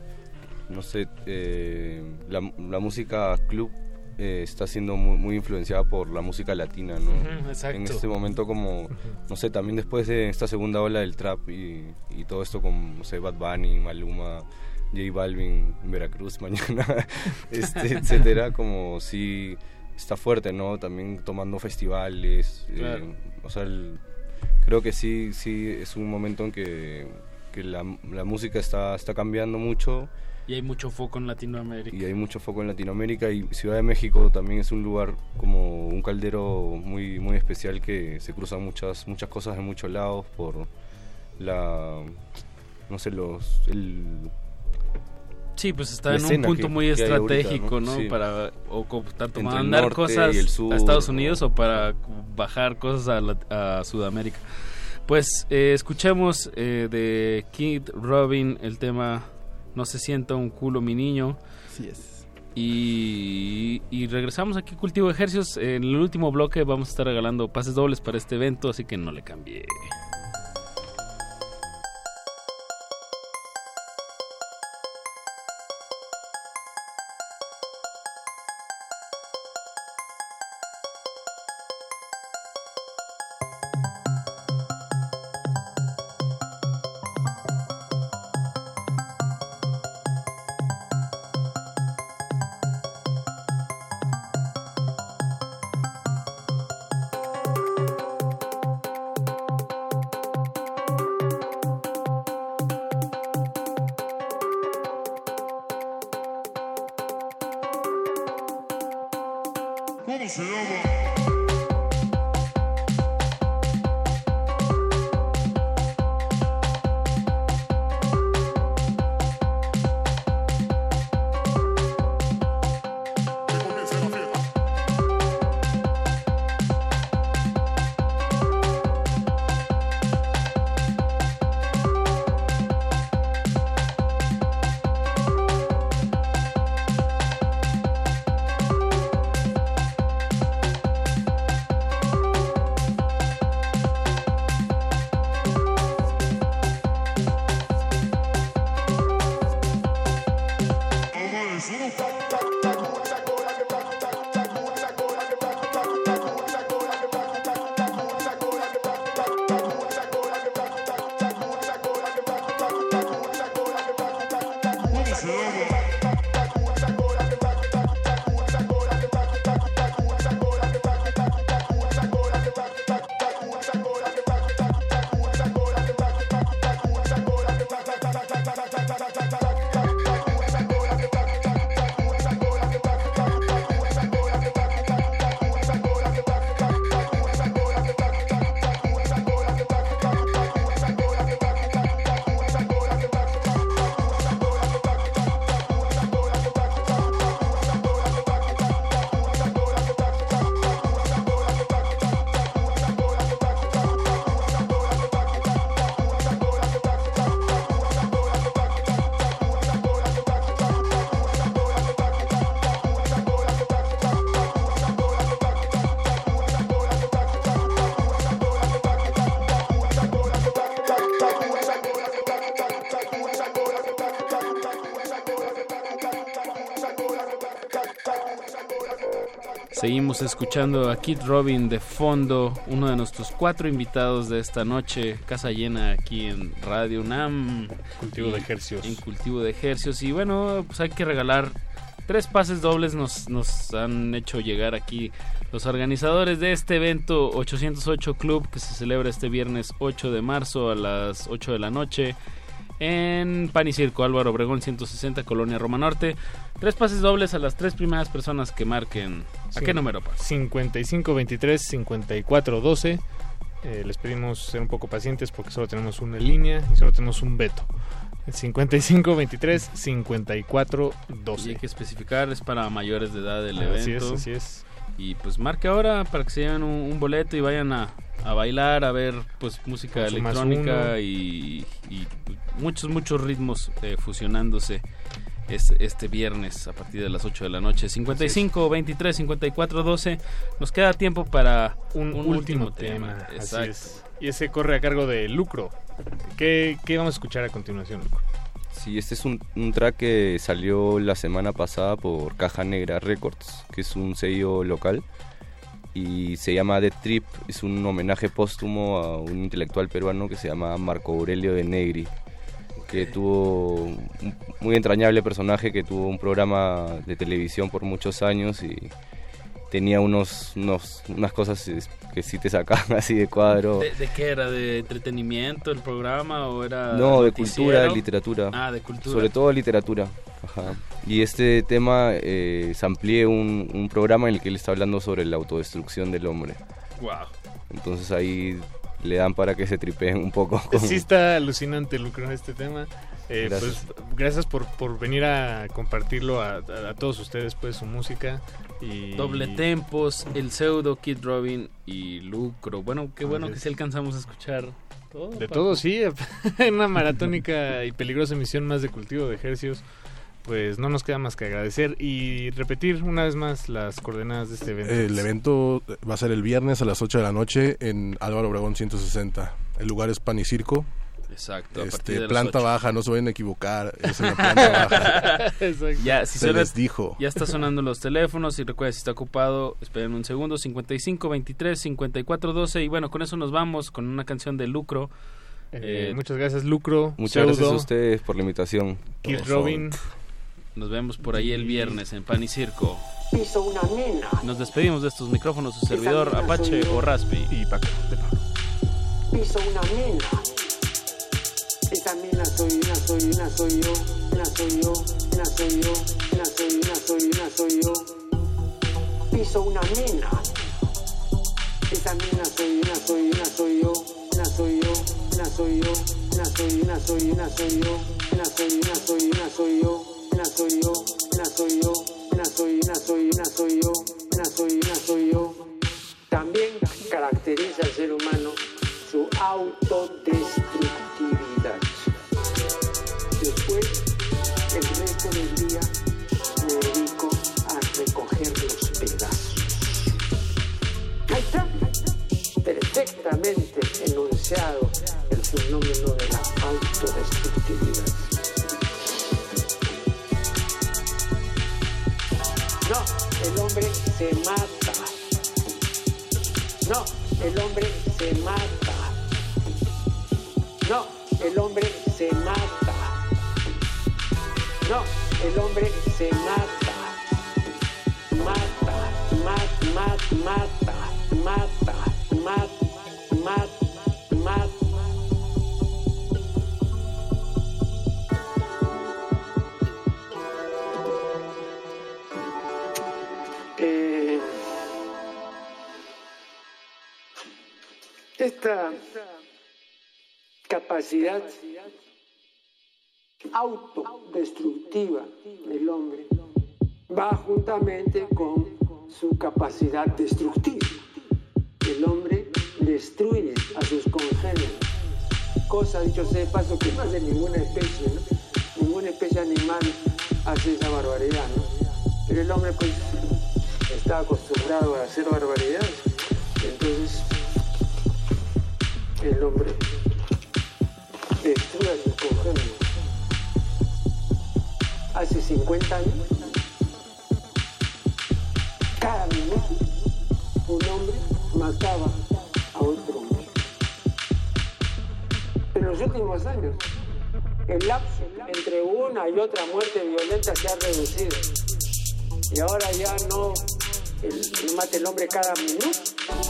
no sé, eh, la, la música club eh, está siendo muy, muy influenciada por la música latina, ¿no? Ujú, exacto. En este momento como, no sé, también después de esta segunda ola del trap y, y todo esto con, no sé, Bad Bunny, Maluma, J Balvin, Veracruz mañana, este, etcétera, como sí está fuerte, ¿no? También tomando festivales, eh, o sea, el- creo que sí, sí es un momento en que, que la, la música está, está cambiando mucho Y hay mucho foco en Latinoamérica. y hay mucho foco en Latinoamérica y Ciudad de México también es un lugar como un caldero muy muy especial que se cruzan muchas muchas cosas de muchos lados por la no sé los el Sí, pues está en un punto que- muy que hay ahorita, estratégico, ¿no? Sí. Para o co- tanto mandar cosas sur, a Estados o- Unidos o para bajar cosas a, la- a Sudamérica. Pues eh, escuchemos eh, de Kid Robin el tema No se sienta un culo mi niño. Así es. Y, y regresamos aquí a Cultivo de Ejercios. En el último bloque vamos a estar regalando pases dobles para este evento, así que no le cambie. Seguimos escuchando a Kid Robin de fondo, uno de nuestros cuatro invitados de esta noche, casa llena aquí en Radio UNAM. Cultivo de ejercicios. En cultivo de ejercicios. Y bueno, pues hay que regalar tres pases dobles, nos, nos han hecho llegar aquí los organizadores de este evento 808 Club que se celebra este viernes 8 de marzo a las 8 de la noche en Pan y Circo, Álvaro Obregón 160, Colonia Roma Norte. Tres pases dobles a las tres primeras personas que marquen. ¿A qué número? 5523 5412. Eh, les pedimos ser un poco pacientes porque solo tenemos una línea y solo tenemos un veto. 5523 5412. Y hay que especificar, es para mayores de edad del evento. Así es, así es. Y pues marque ahora para que se lleven un, boleto y vayan a, bailar, a ver pues música electrónica y, pues, muchos, muchos ritmos eh, fusionándose este viernes a partir de las 8 de la noche. 55, 23, 54, 12. Nos queda tiempo para un, último, tema. Exacto. Y ese corre a cargo de Lucro. ¿Qué, ¿Qué, vamos a escuchar a continuación, Lucro? Sí, este es un, un, track que salió la semana pasada por Caja Negra Records, que es un sello local. Y se llama The Trip, es un homenaje póstumo a un intelectual peruano que se llama Marco Aurelio de Negri que tuvo un muy entrañable personaje que tuvo un programa de televisión por muchos años y tenía unos, unos unas cosas que sí te sacaban así de cuadro. ¿De, qué era? ¿De entretenimiento el programa o era No, de cultura, de literatura. Ah, de cultura. Sobre todo literatura. Ajá. Y este tema eh, se amplíe un, un programa en el que él está hablando sobre la autodestrucción del hombre. Wow. Entonces ahí le dan para que se tripeen un poco. Sí está alucinante, Lucro, este tema. Eh, gracias. Pues, gracias por, por venir a compartirlo a, todos ustedes, pues, su música. Y... Doble Tempos, El Pseudo, Kid Robin y Lucro. Bueno, qué bueno que sí alcanzamos a escuchar todo. De todo, sí. en una maratónica y peligrosa emisión más de cultivo de ejercicios pues no nos queda más que agradecer y repetir una vez más las coordenadas de este evento. El evento va a ser el viernes a las 8 de la noche en Álvaro Obregón 160. El lugar es Pan y Circo. Exacto. Este, planta baja, no se vayan a equivocar. Es en la planta baja. Ya, si se, les dijo. Ya está sonando los teléfonos y recuerden si está ocupado, esperen un segundo. 55 23 54 12 y bueno, con eso nos vamos con una canción de Lucro. Eh, eh, muchas gracias Lucro. Muchas gracias a ustedes por la invitación. Kid Robin. Nos vemos por ahí el viernes en Pan y Circo. Nos despedimos de estos micrófonos, su servidor Apache o Raspi y Paco de Pablo. Piso una nena. Esa nena soy una, soy una, soy yo. Una soy yo, una soy yo, una soy una, soy una, soy yo. hizo una mina. Esa mina soy, una soy, una soy yo, una soy yo, una soy yo, una soy, una soy, una soy yo, una soy, una soy, una soy yo, una soy yo, una soy yo, una soy, soy, soy yo, soy, yo. También caracteriza al ser humano su autodestructividad. Después, el resto del día me dedico a recoger los pedazos. Perfectamente enunciado el fenómeno de la autodestructividad. El hombre se mata. No, el hombre se mata. No, el hombre se mata. No, el hombre se mata. Mata, mata, mata, mata, mata, mata, mata, mata. Esta capacidad autodestructiva del hombre va juntamente con su capacidad destructiva. El hombre destruye a sus congéneres, cosa dicho sea de paso que no hace ninguna especie, ninguna especie animal hace esa barbaridad, ¿no? pero el hombre pues está acostumbrado a hacer barbaridades, entonces el hombre destruye a sus congéneres. Hace 50 años, cada minuto, un hombre mataba a otro hombre. En los últimos años, el lapso entre una y otra muerte violenta se ha reducido. Y ahora ya no, el- mata el hombre cada minuto,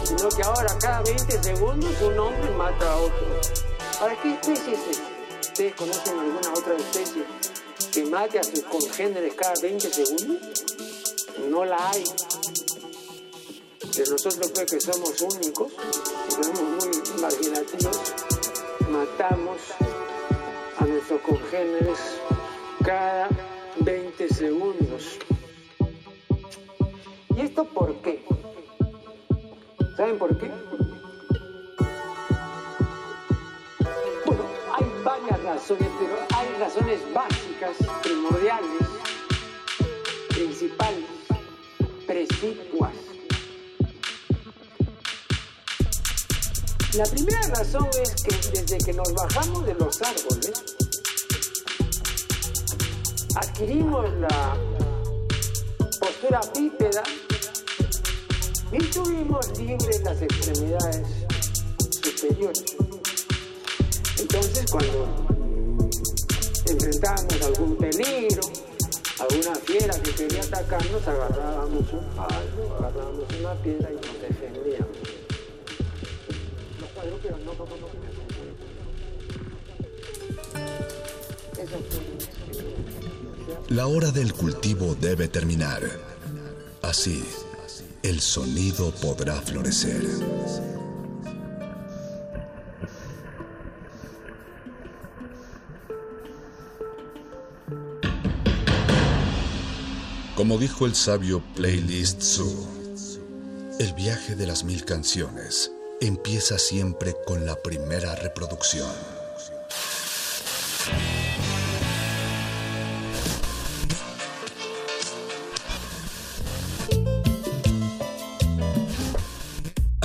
sino que ahora cada 20 segundos un hombre mata a otro. ¿Para qué especie es esta? ¿Ustedes conocen alguna otra especie que mate a sus congéneres cada 20 segundos? No la hay. De nosotros pues que somos únicos, somos muy imaginativos, matamos a nuestros congéneres cada 20 segundos. ¿Y esto por qué? ¿Saben por qué? Bueno, hay varias razones, pero hay razones básicas, primordiales, principales, precipuas. La primera razón es que desde que nos bajamos de los árboles, adquirimos la postura bípeda y tuvimos libres las extremidades superiores. Entonces, cuando enfrentábamos algún peligro, alguna fiera que quería atacarnos, agarrábamos un palo, agarrábamos una piedra y nos defendíamos. Los cuadrúpedos no, fue. La hora del cultivo debe terminar. Así, el sonido podrá florecer. Como dijo el sabio Playlist Zoo, el viaje de las mil canciones empieza siempre con la primera reproducción.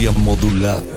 Resistencia modulada.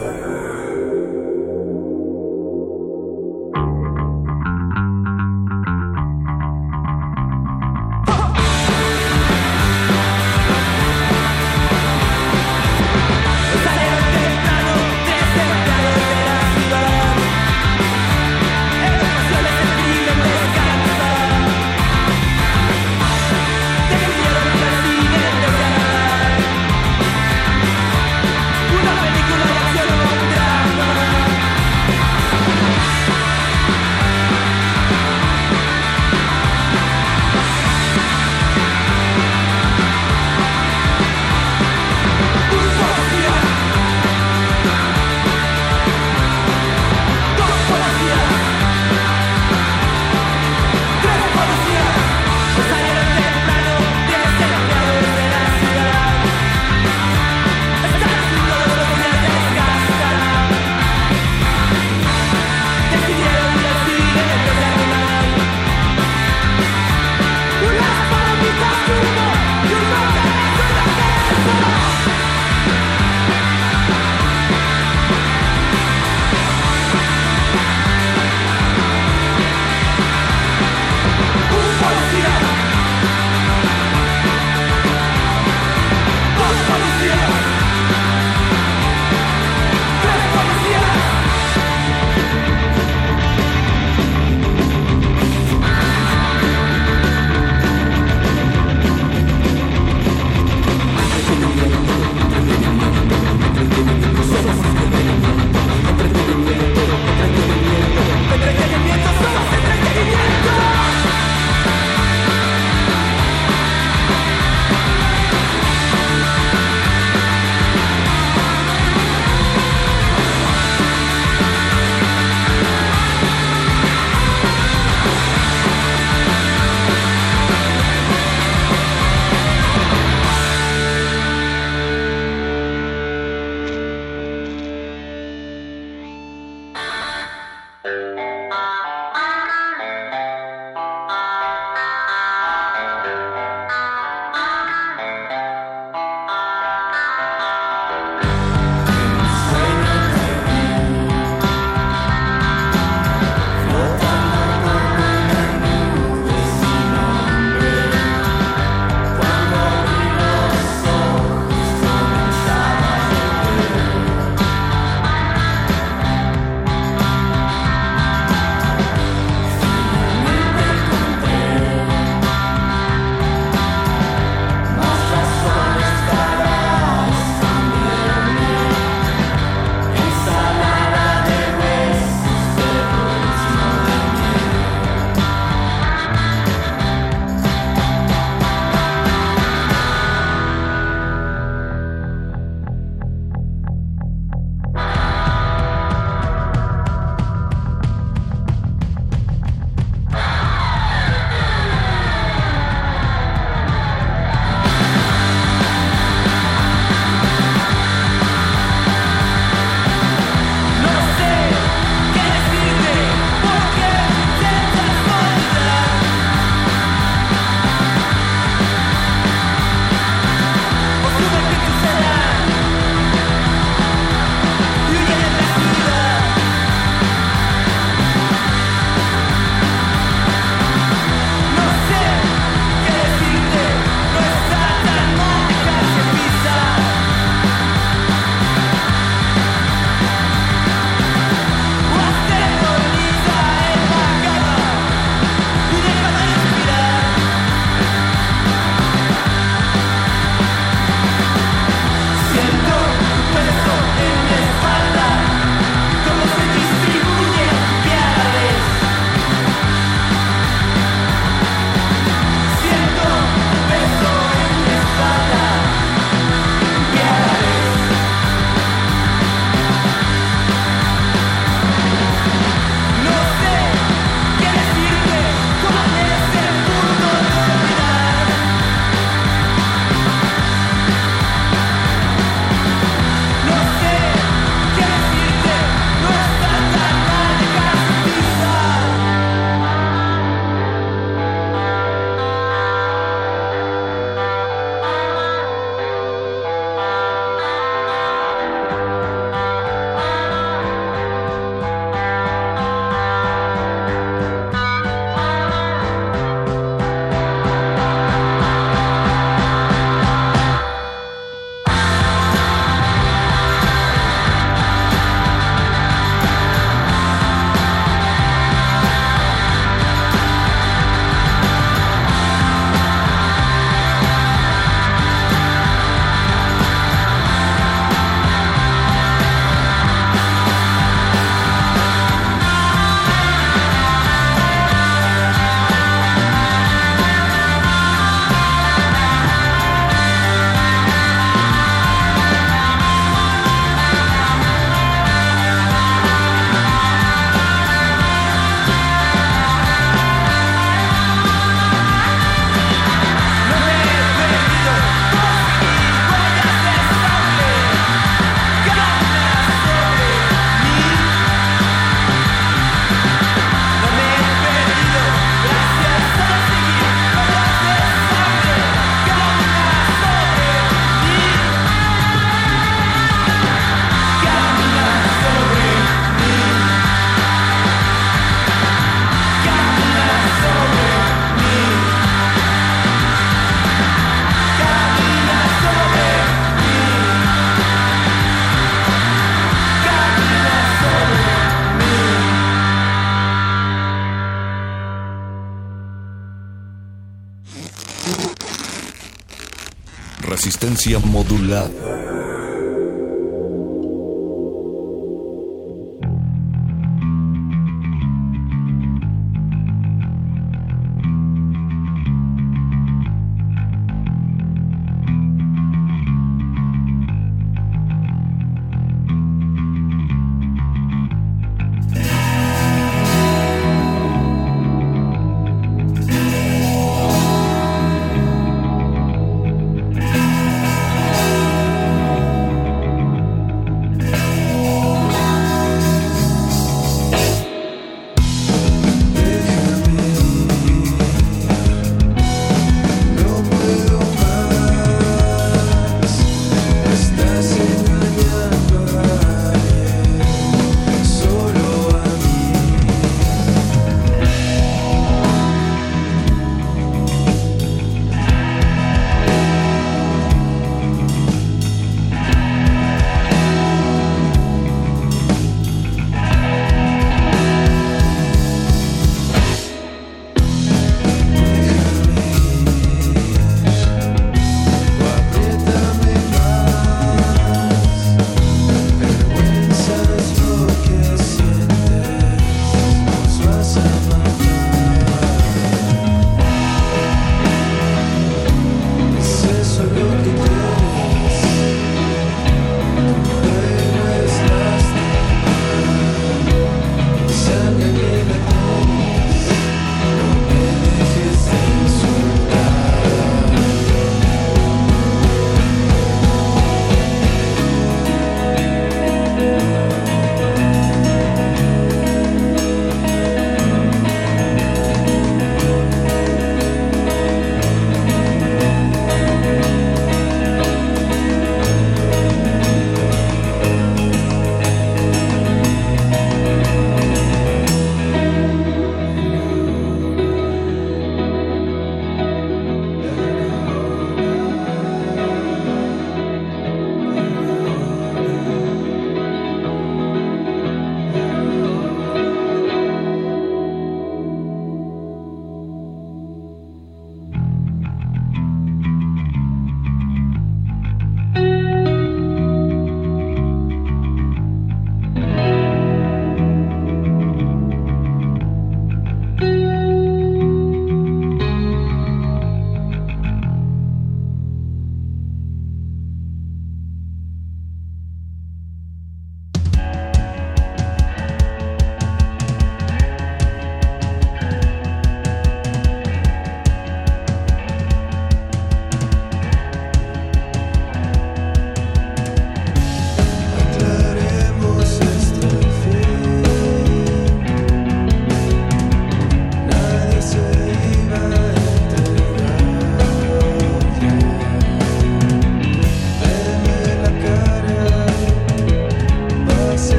Resistencia modulada.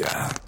Resistencia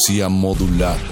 Resistencia modulada.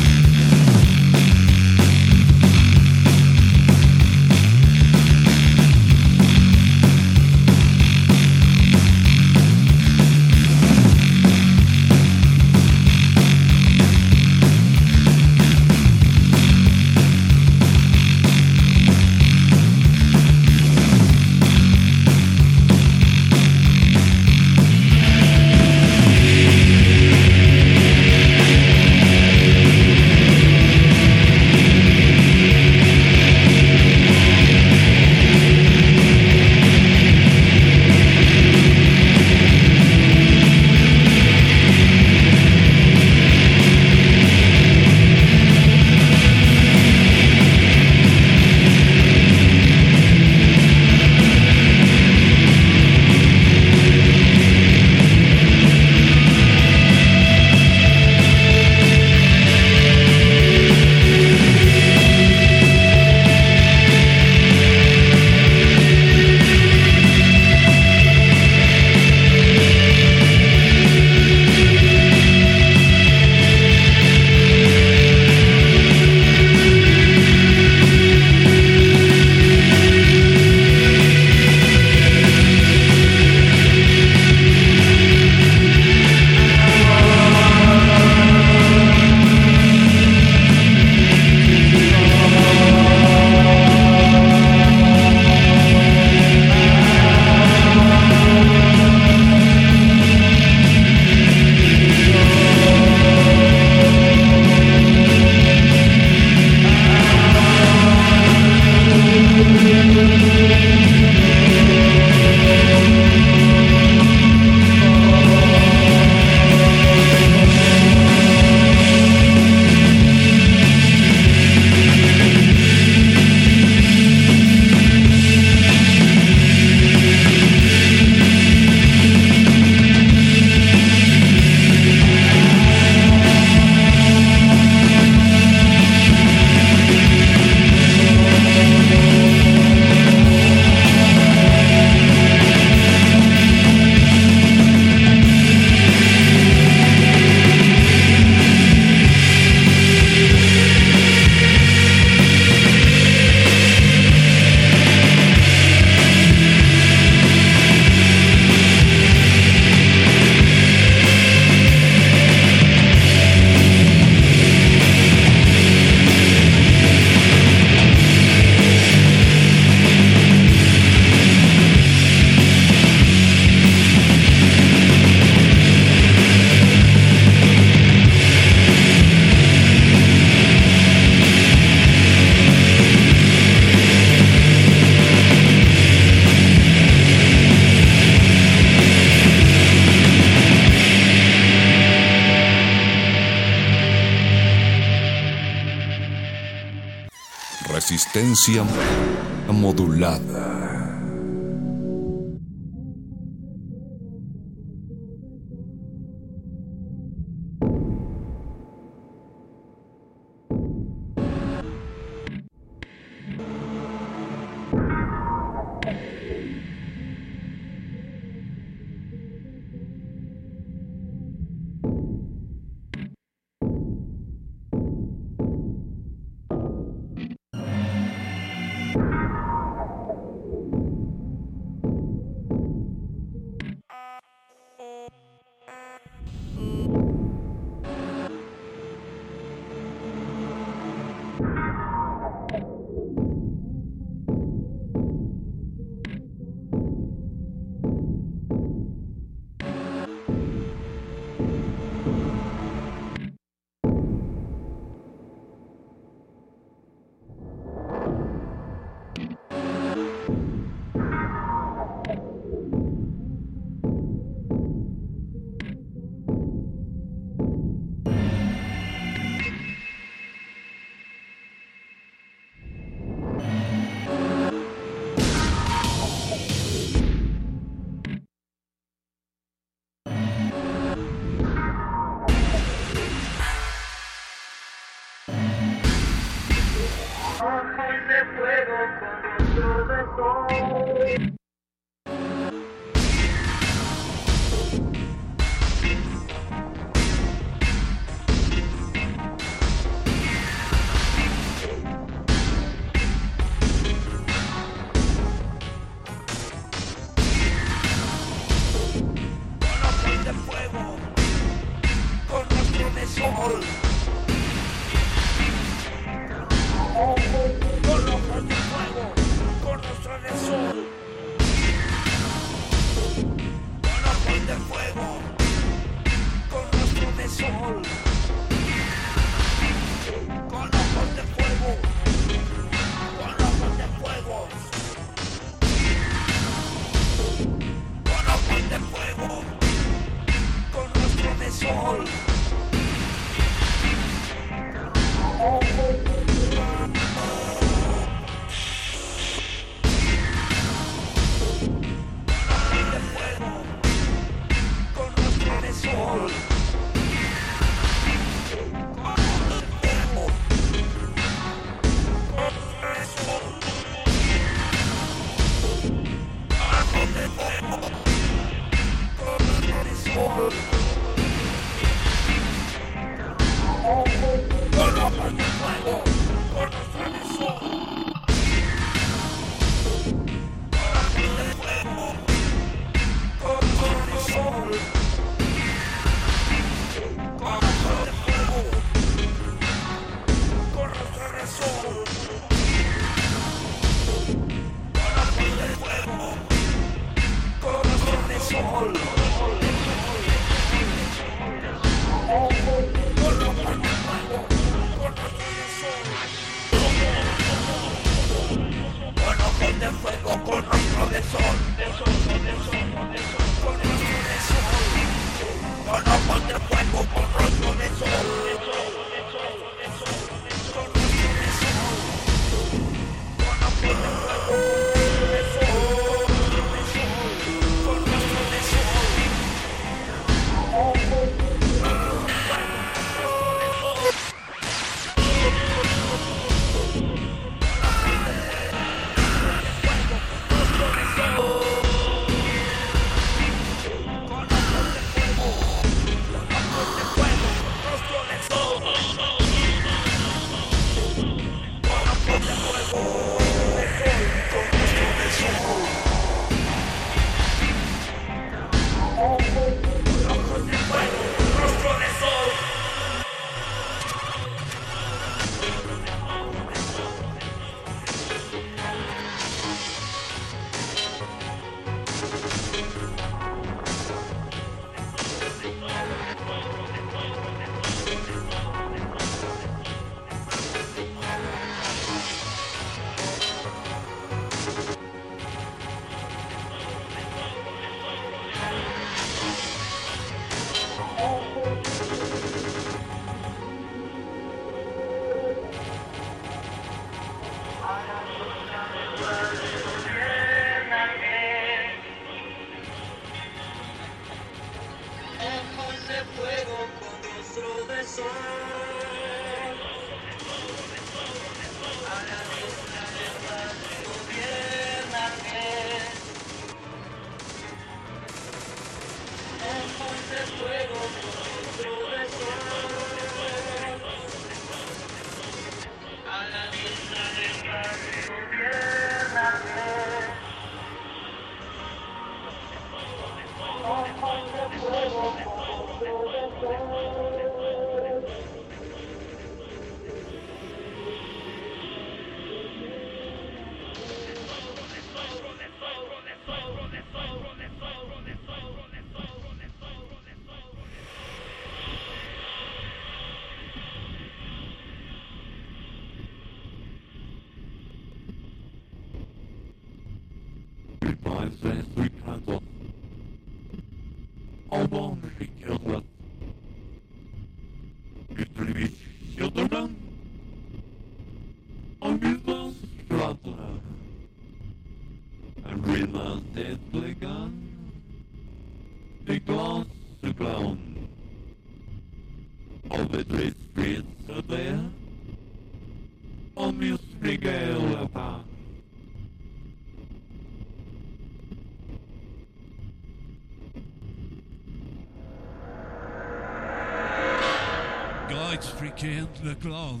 can't look love.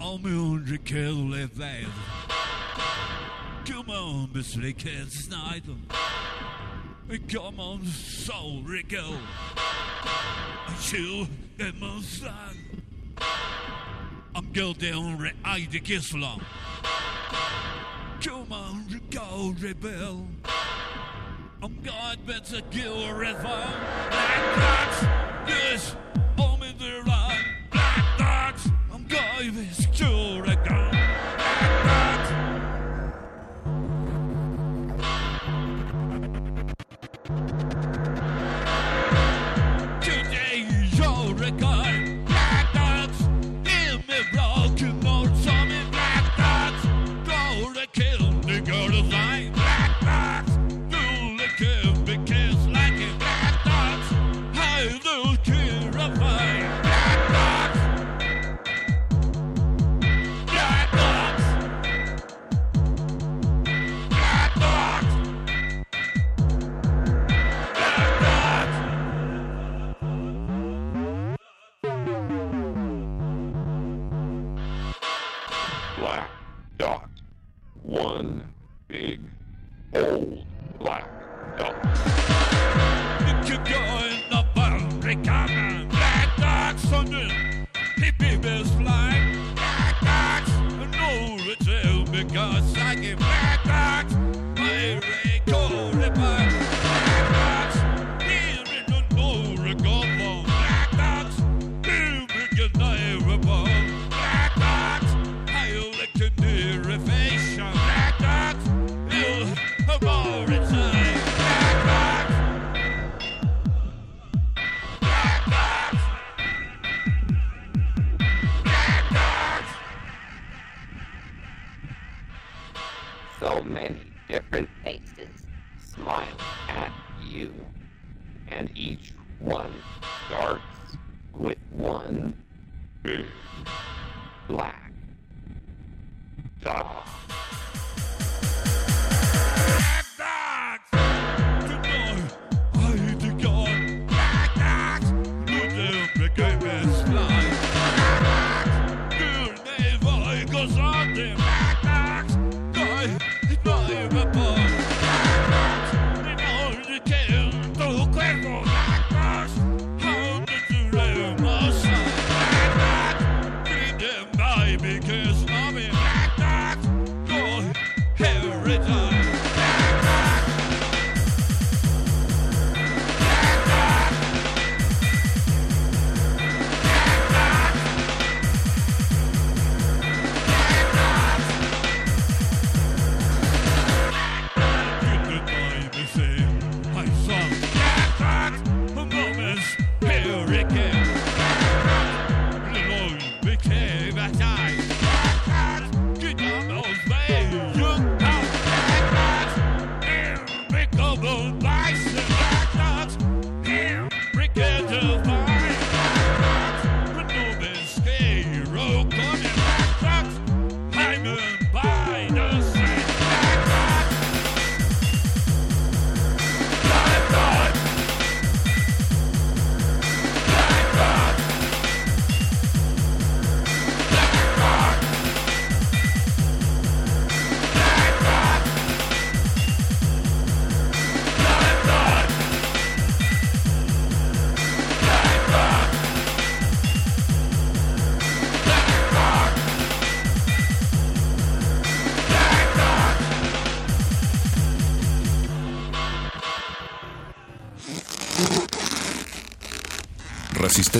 I'm only kill with that. Come on, Miss Lickhead Snyder. Come on, soul Rico. You and my son. I'm going down with Ida long. Come on, go rebel. I'm God better give a river. kill.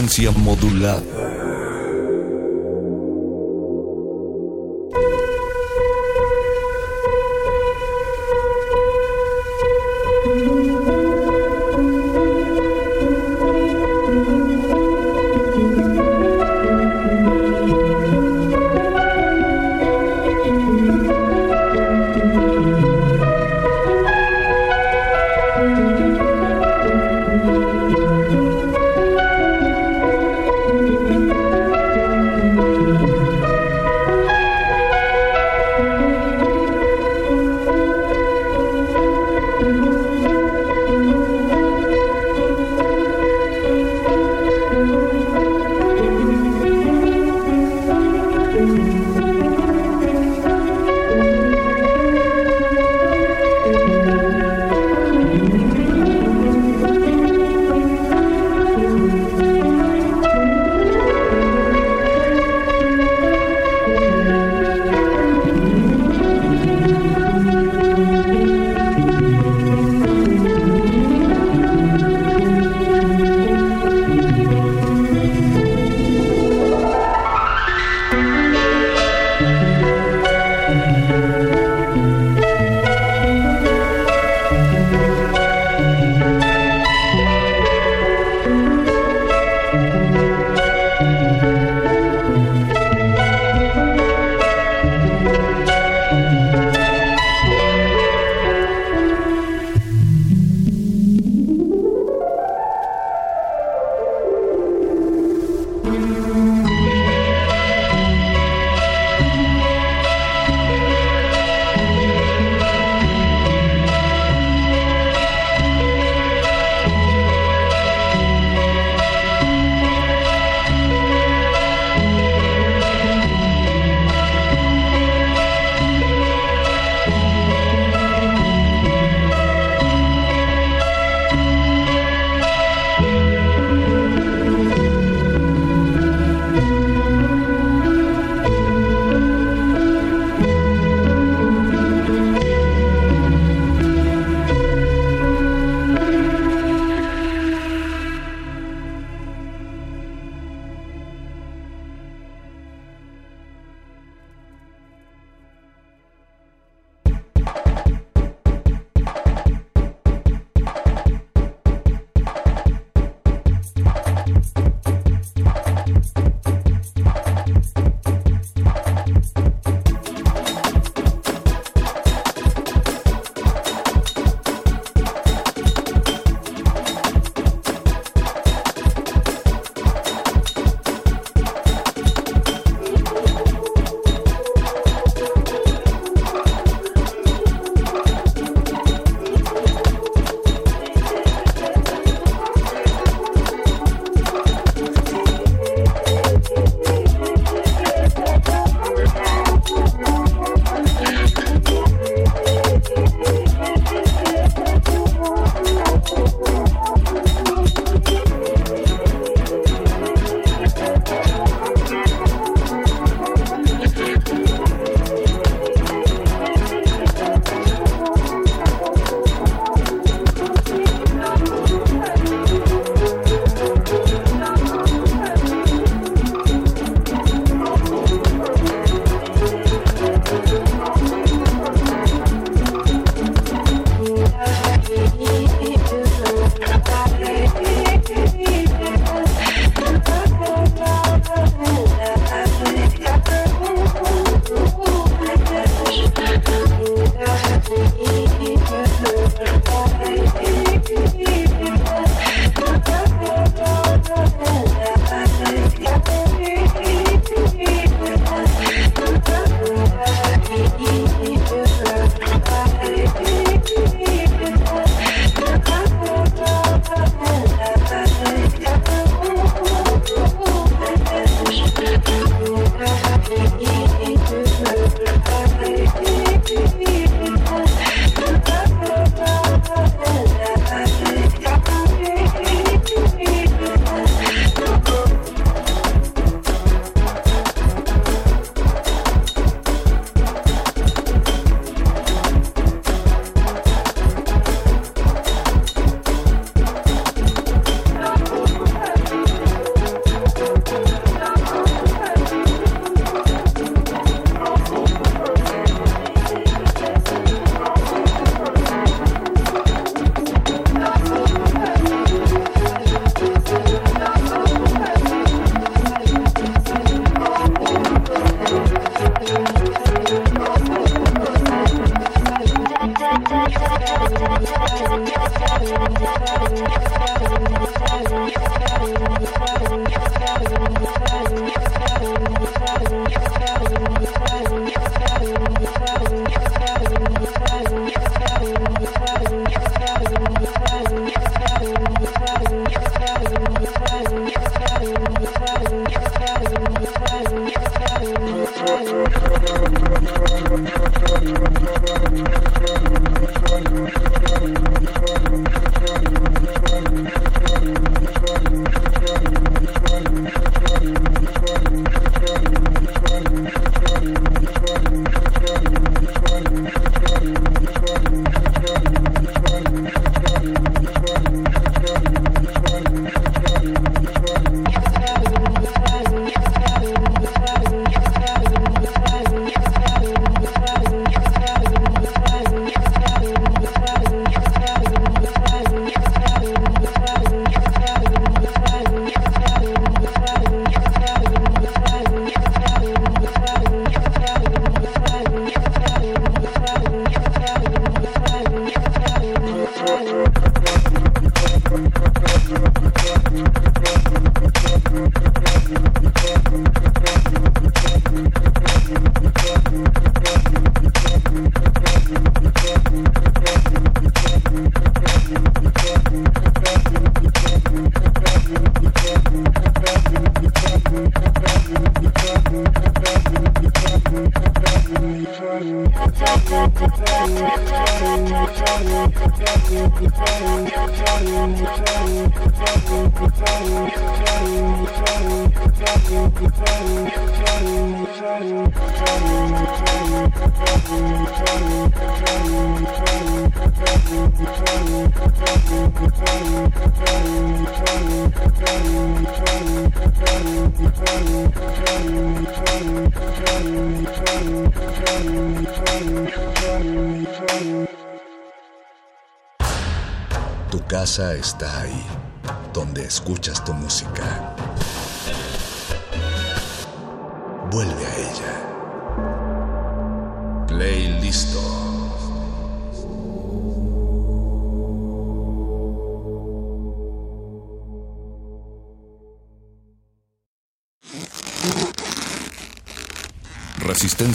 resistencia modulada.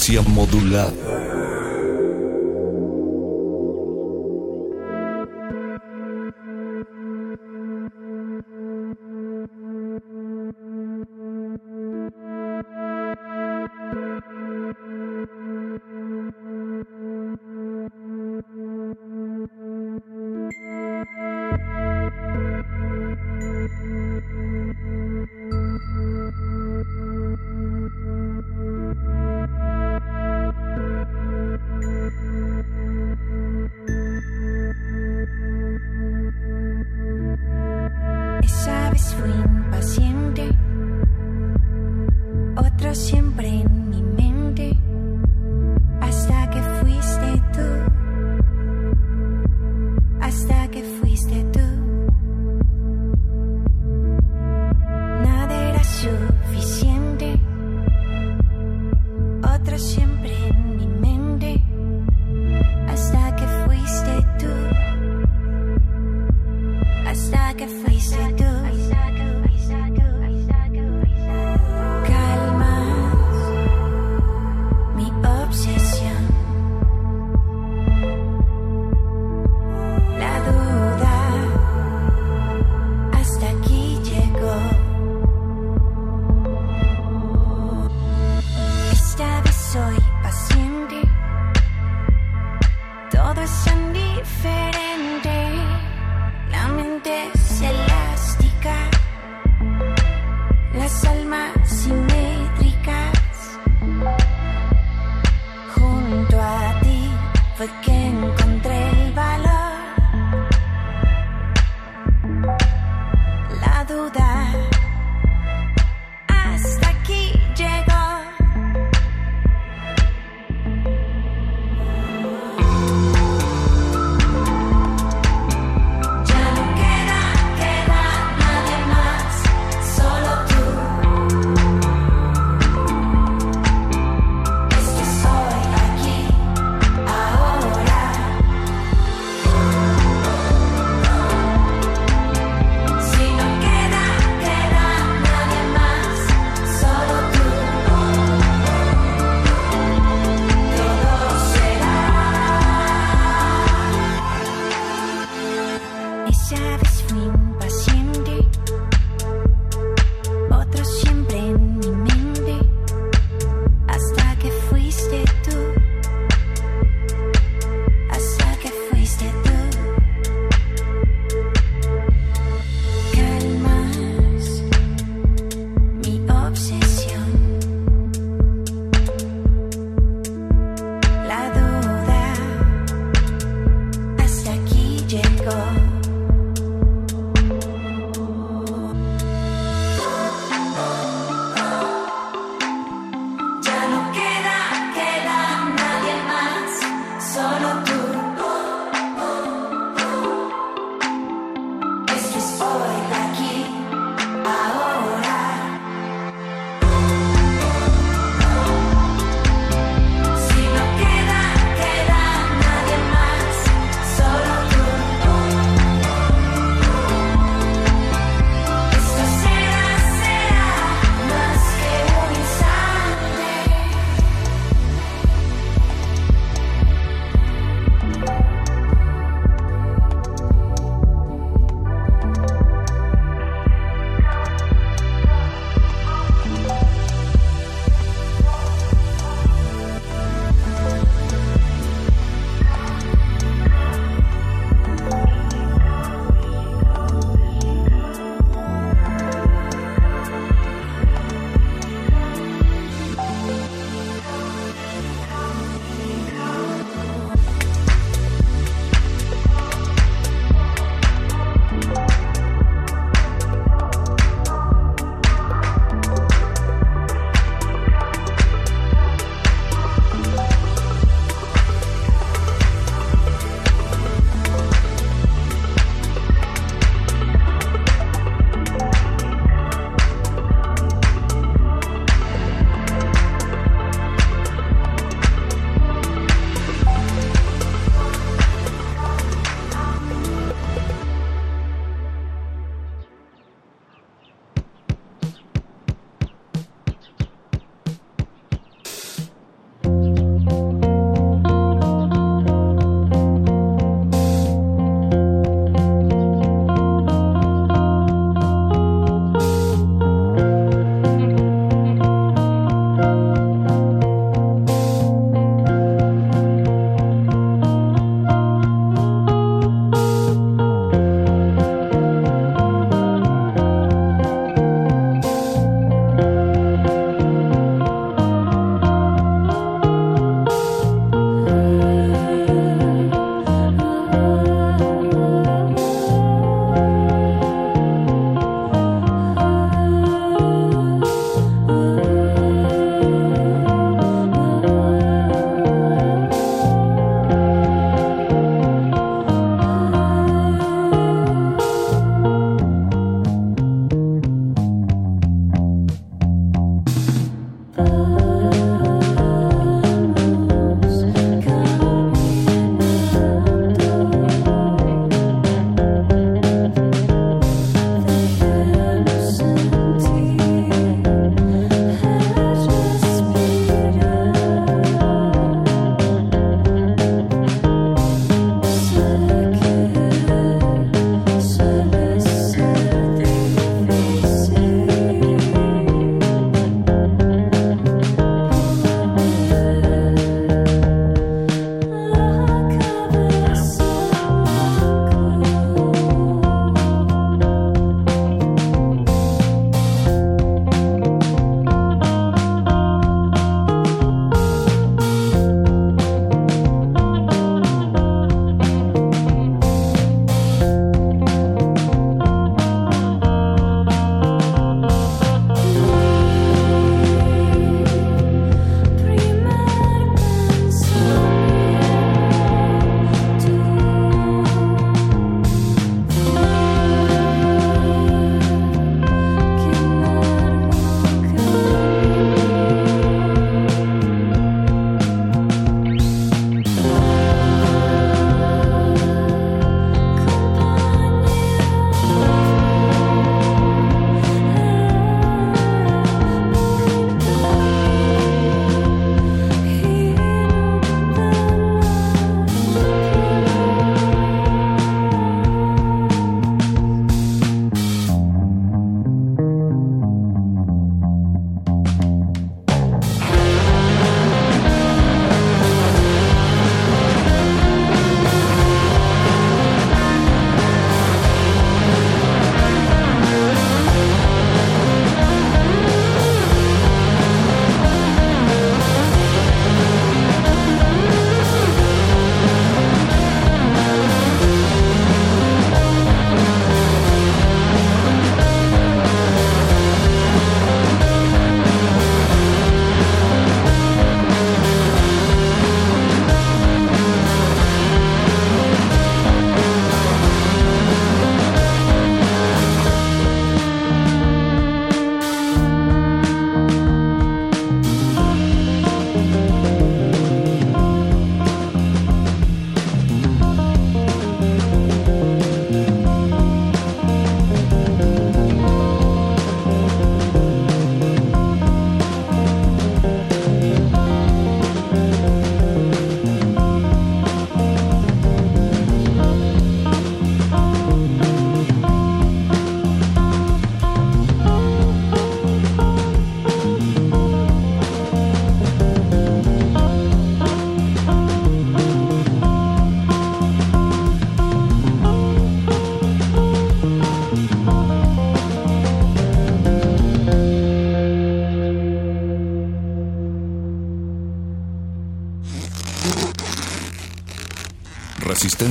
Resistencia modulada.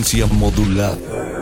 Resistencia modulada.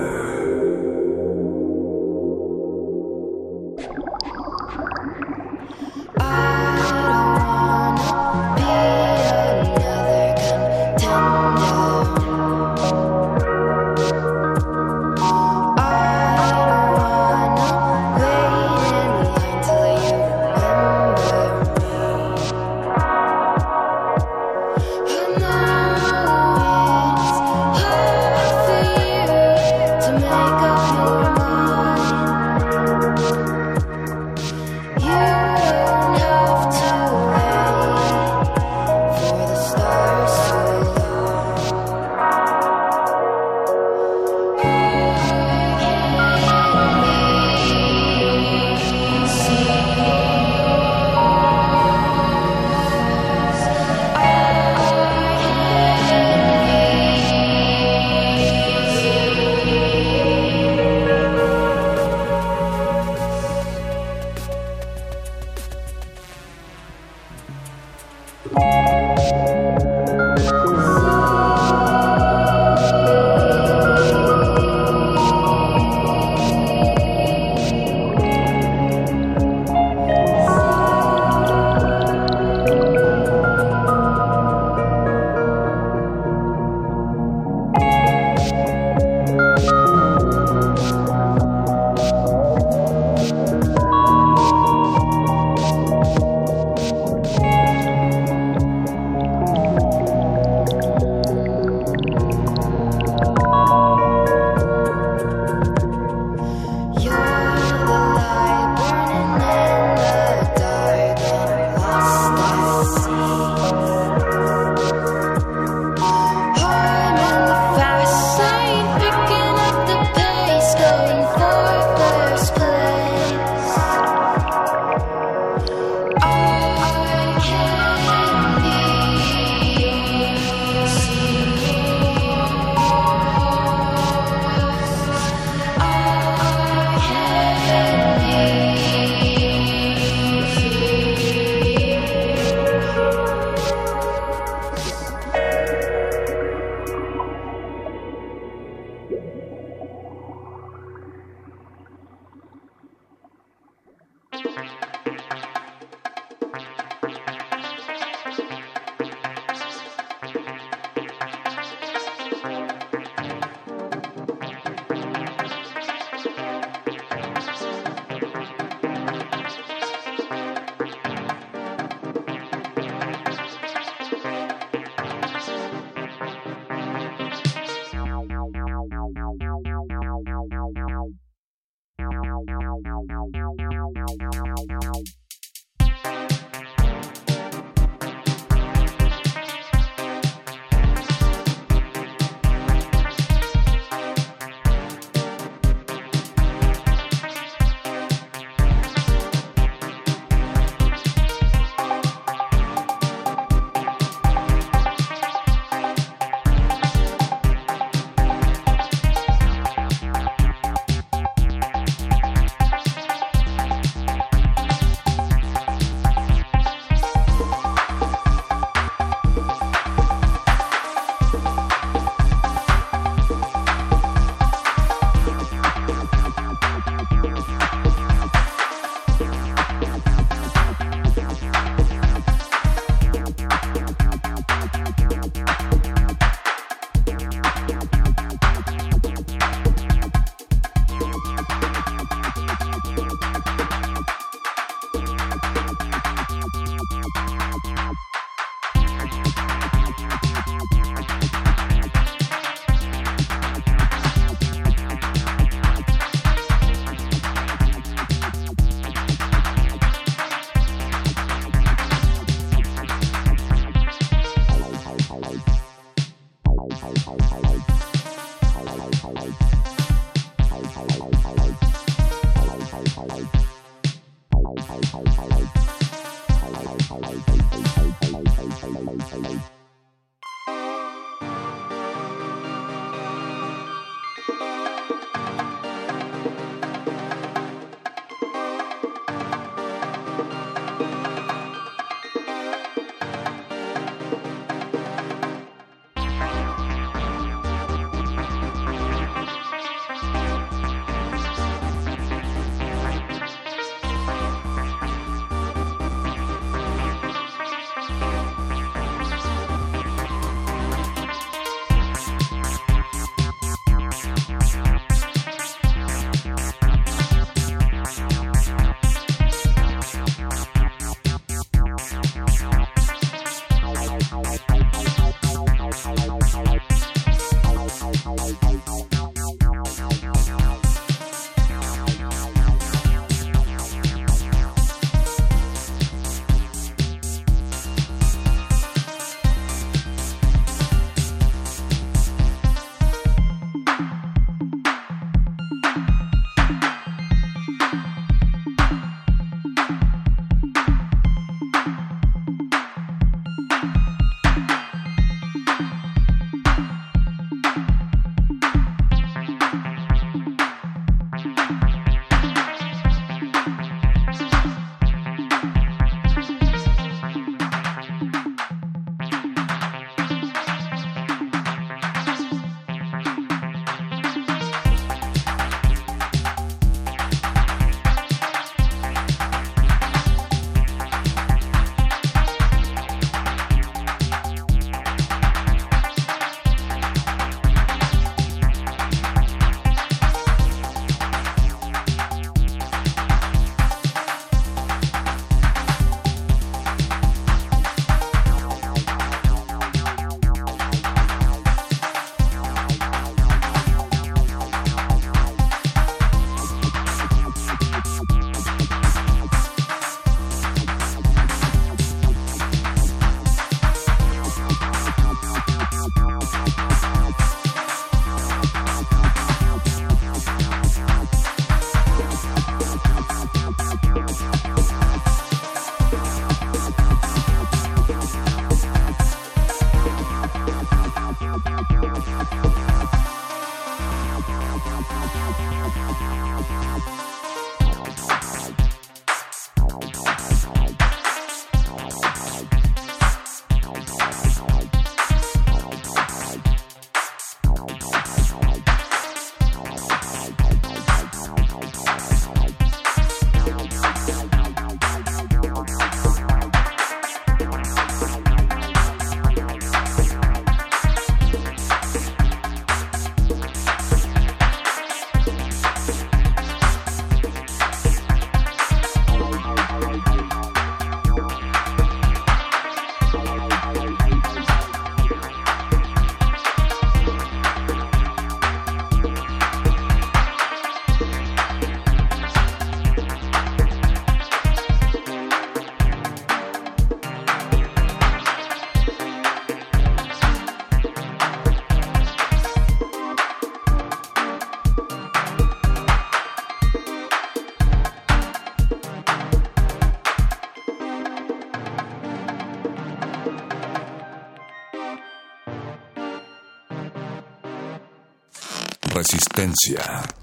Resistencia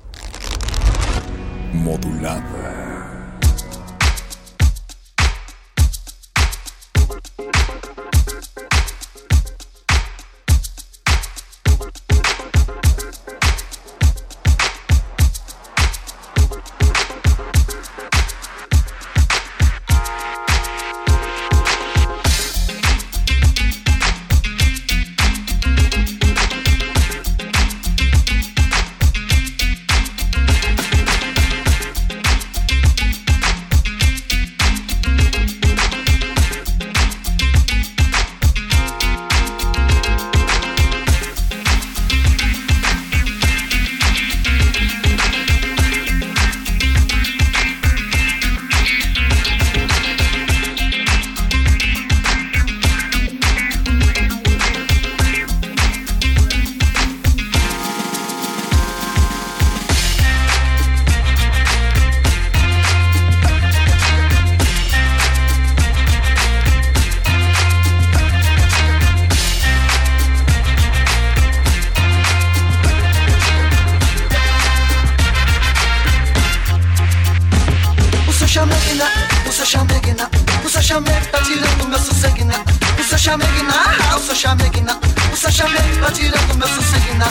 chameguina, ah, usa chameguina, usa chamegue tá tirando meu sossegna.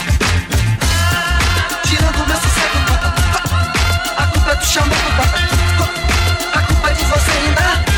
Tirando meu sossegna. A culpa é do chamego, a culpa é de você ainda.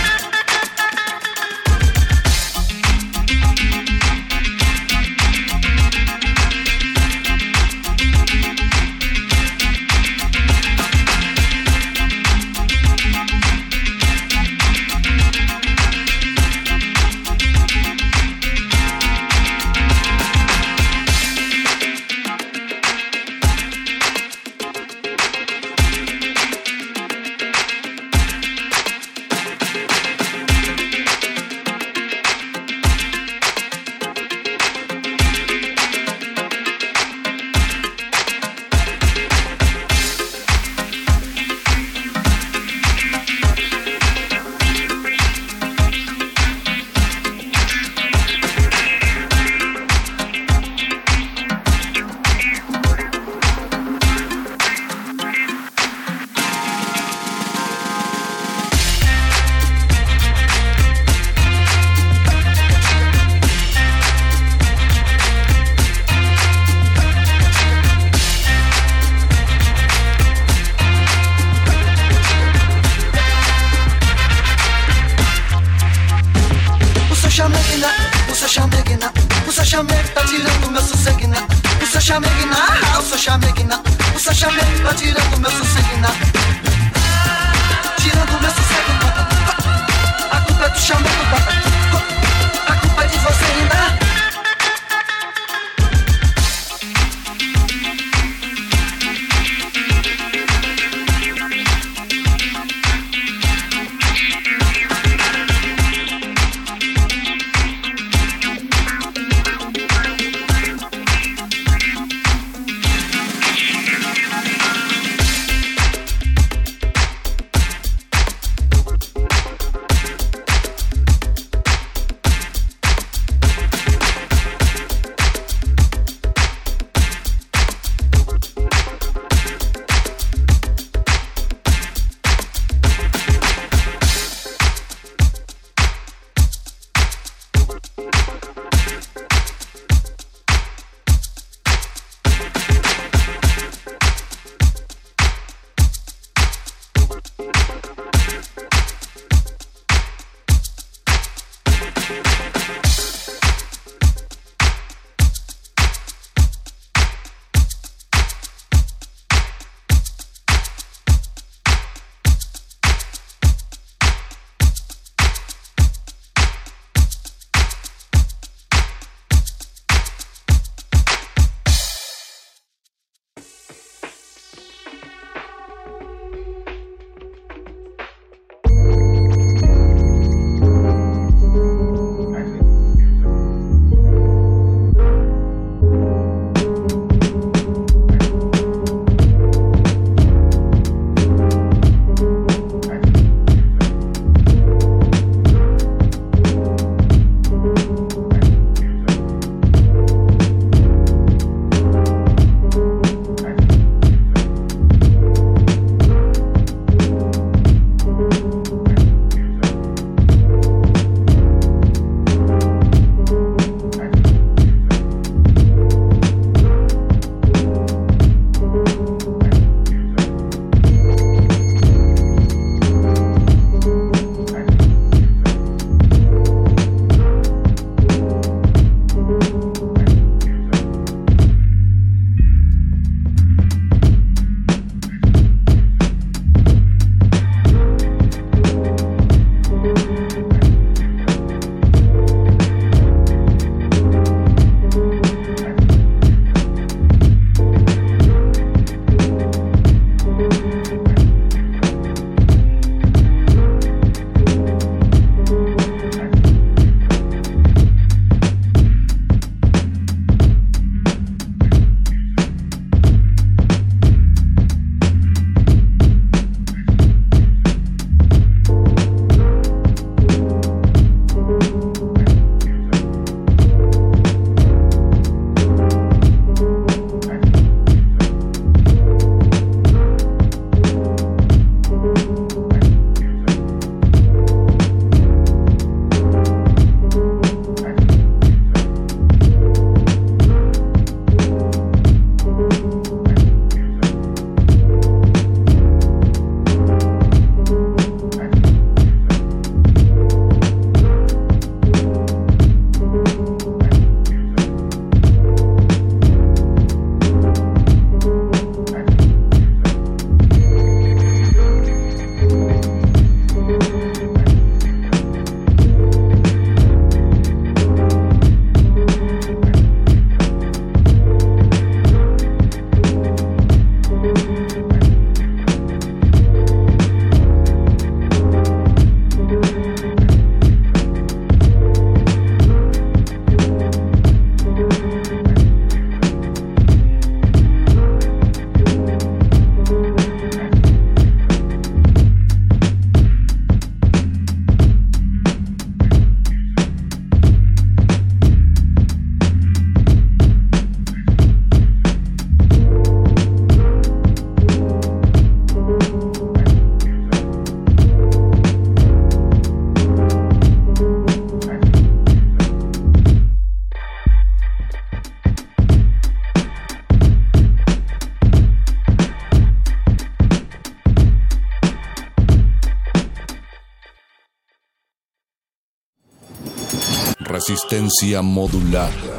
Resistencia modular.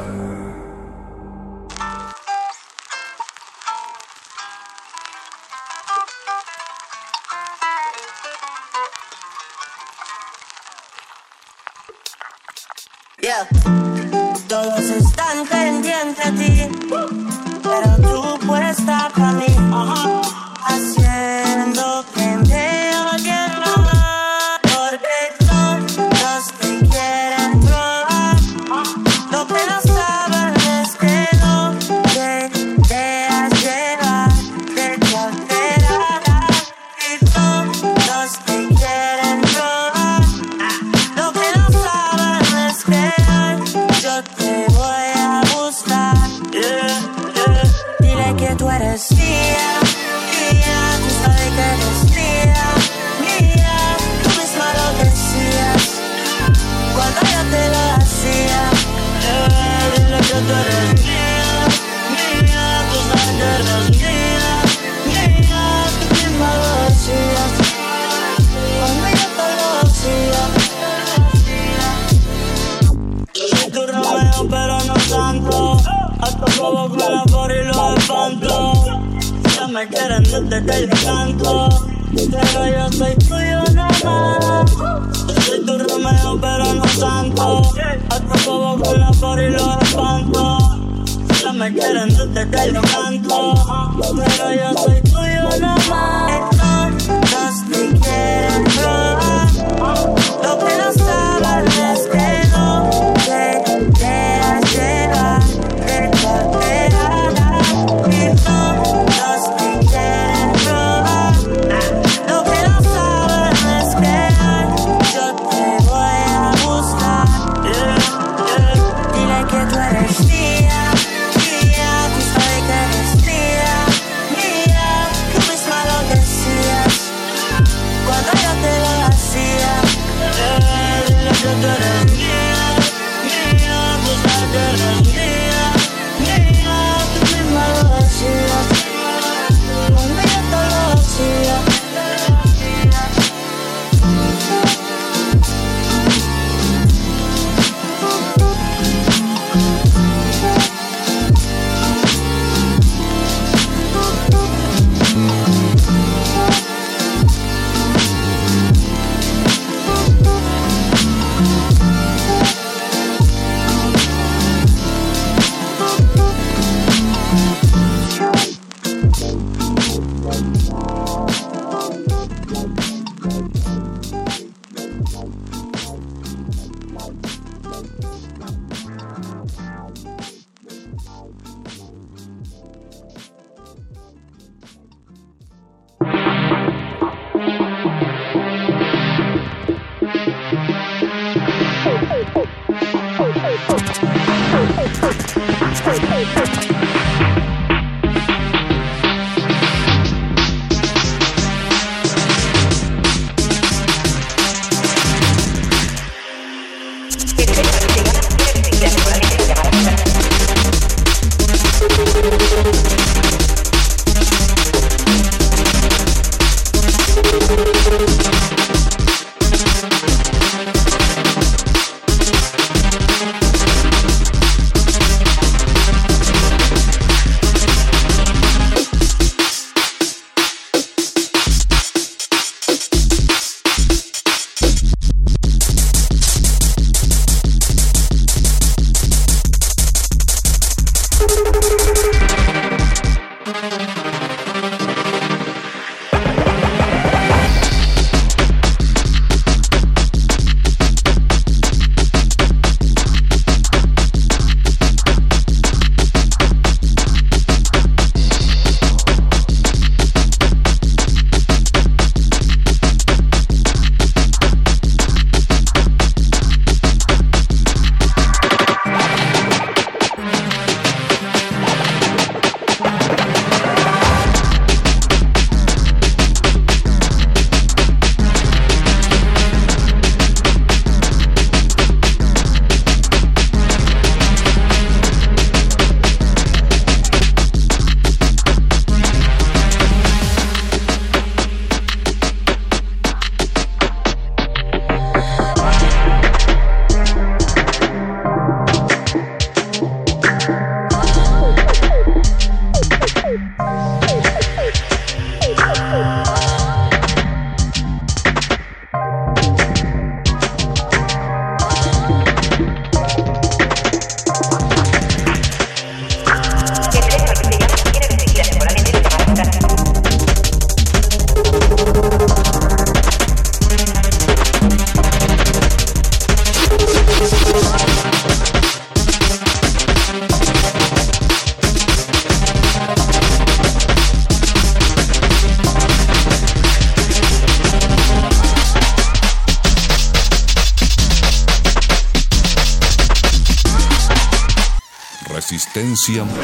Resistencia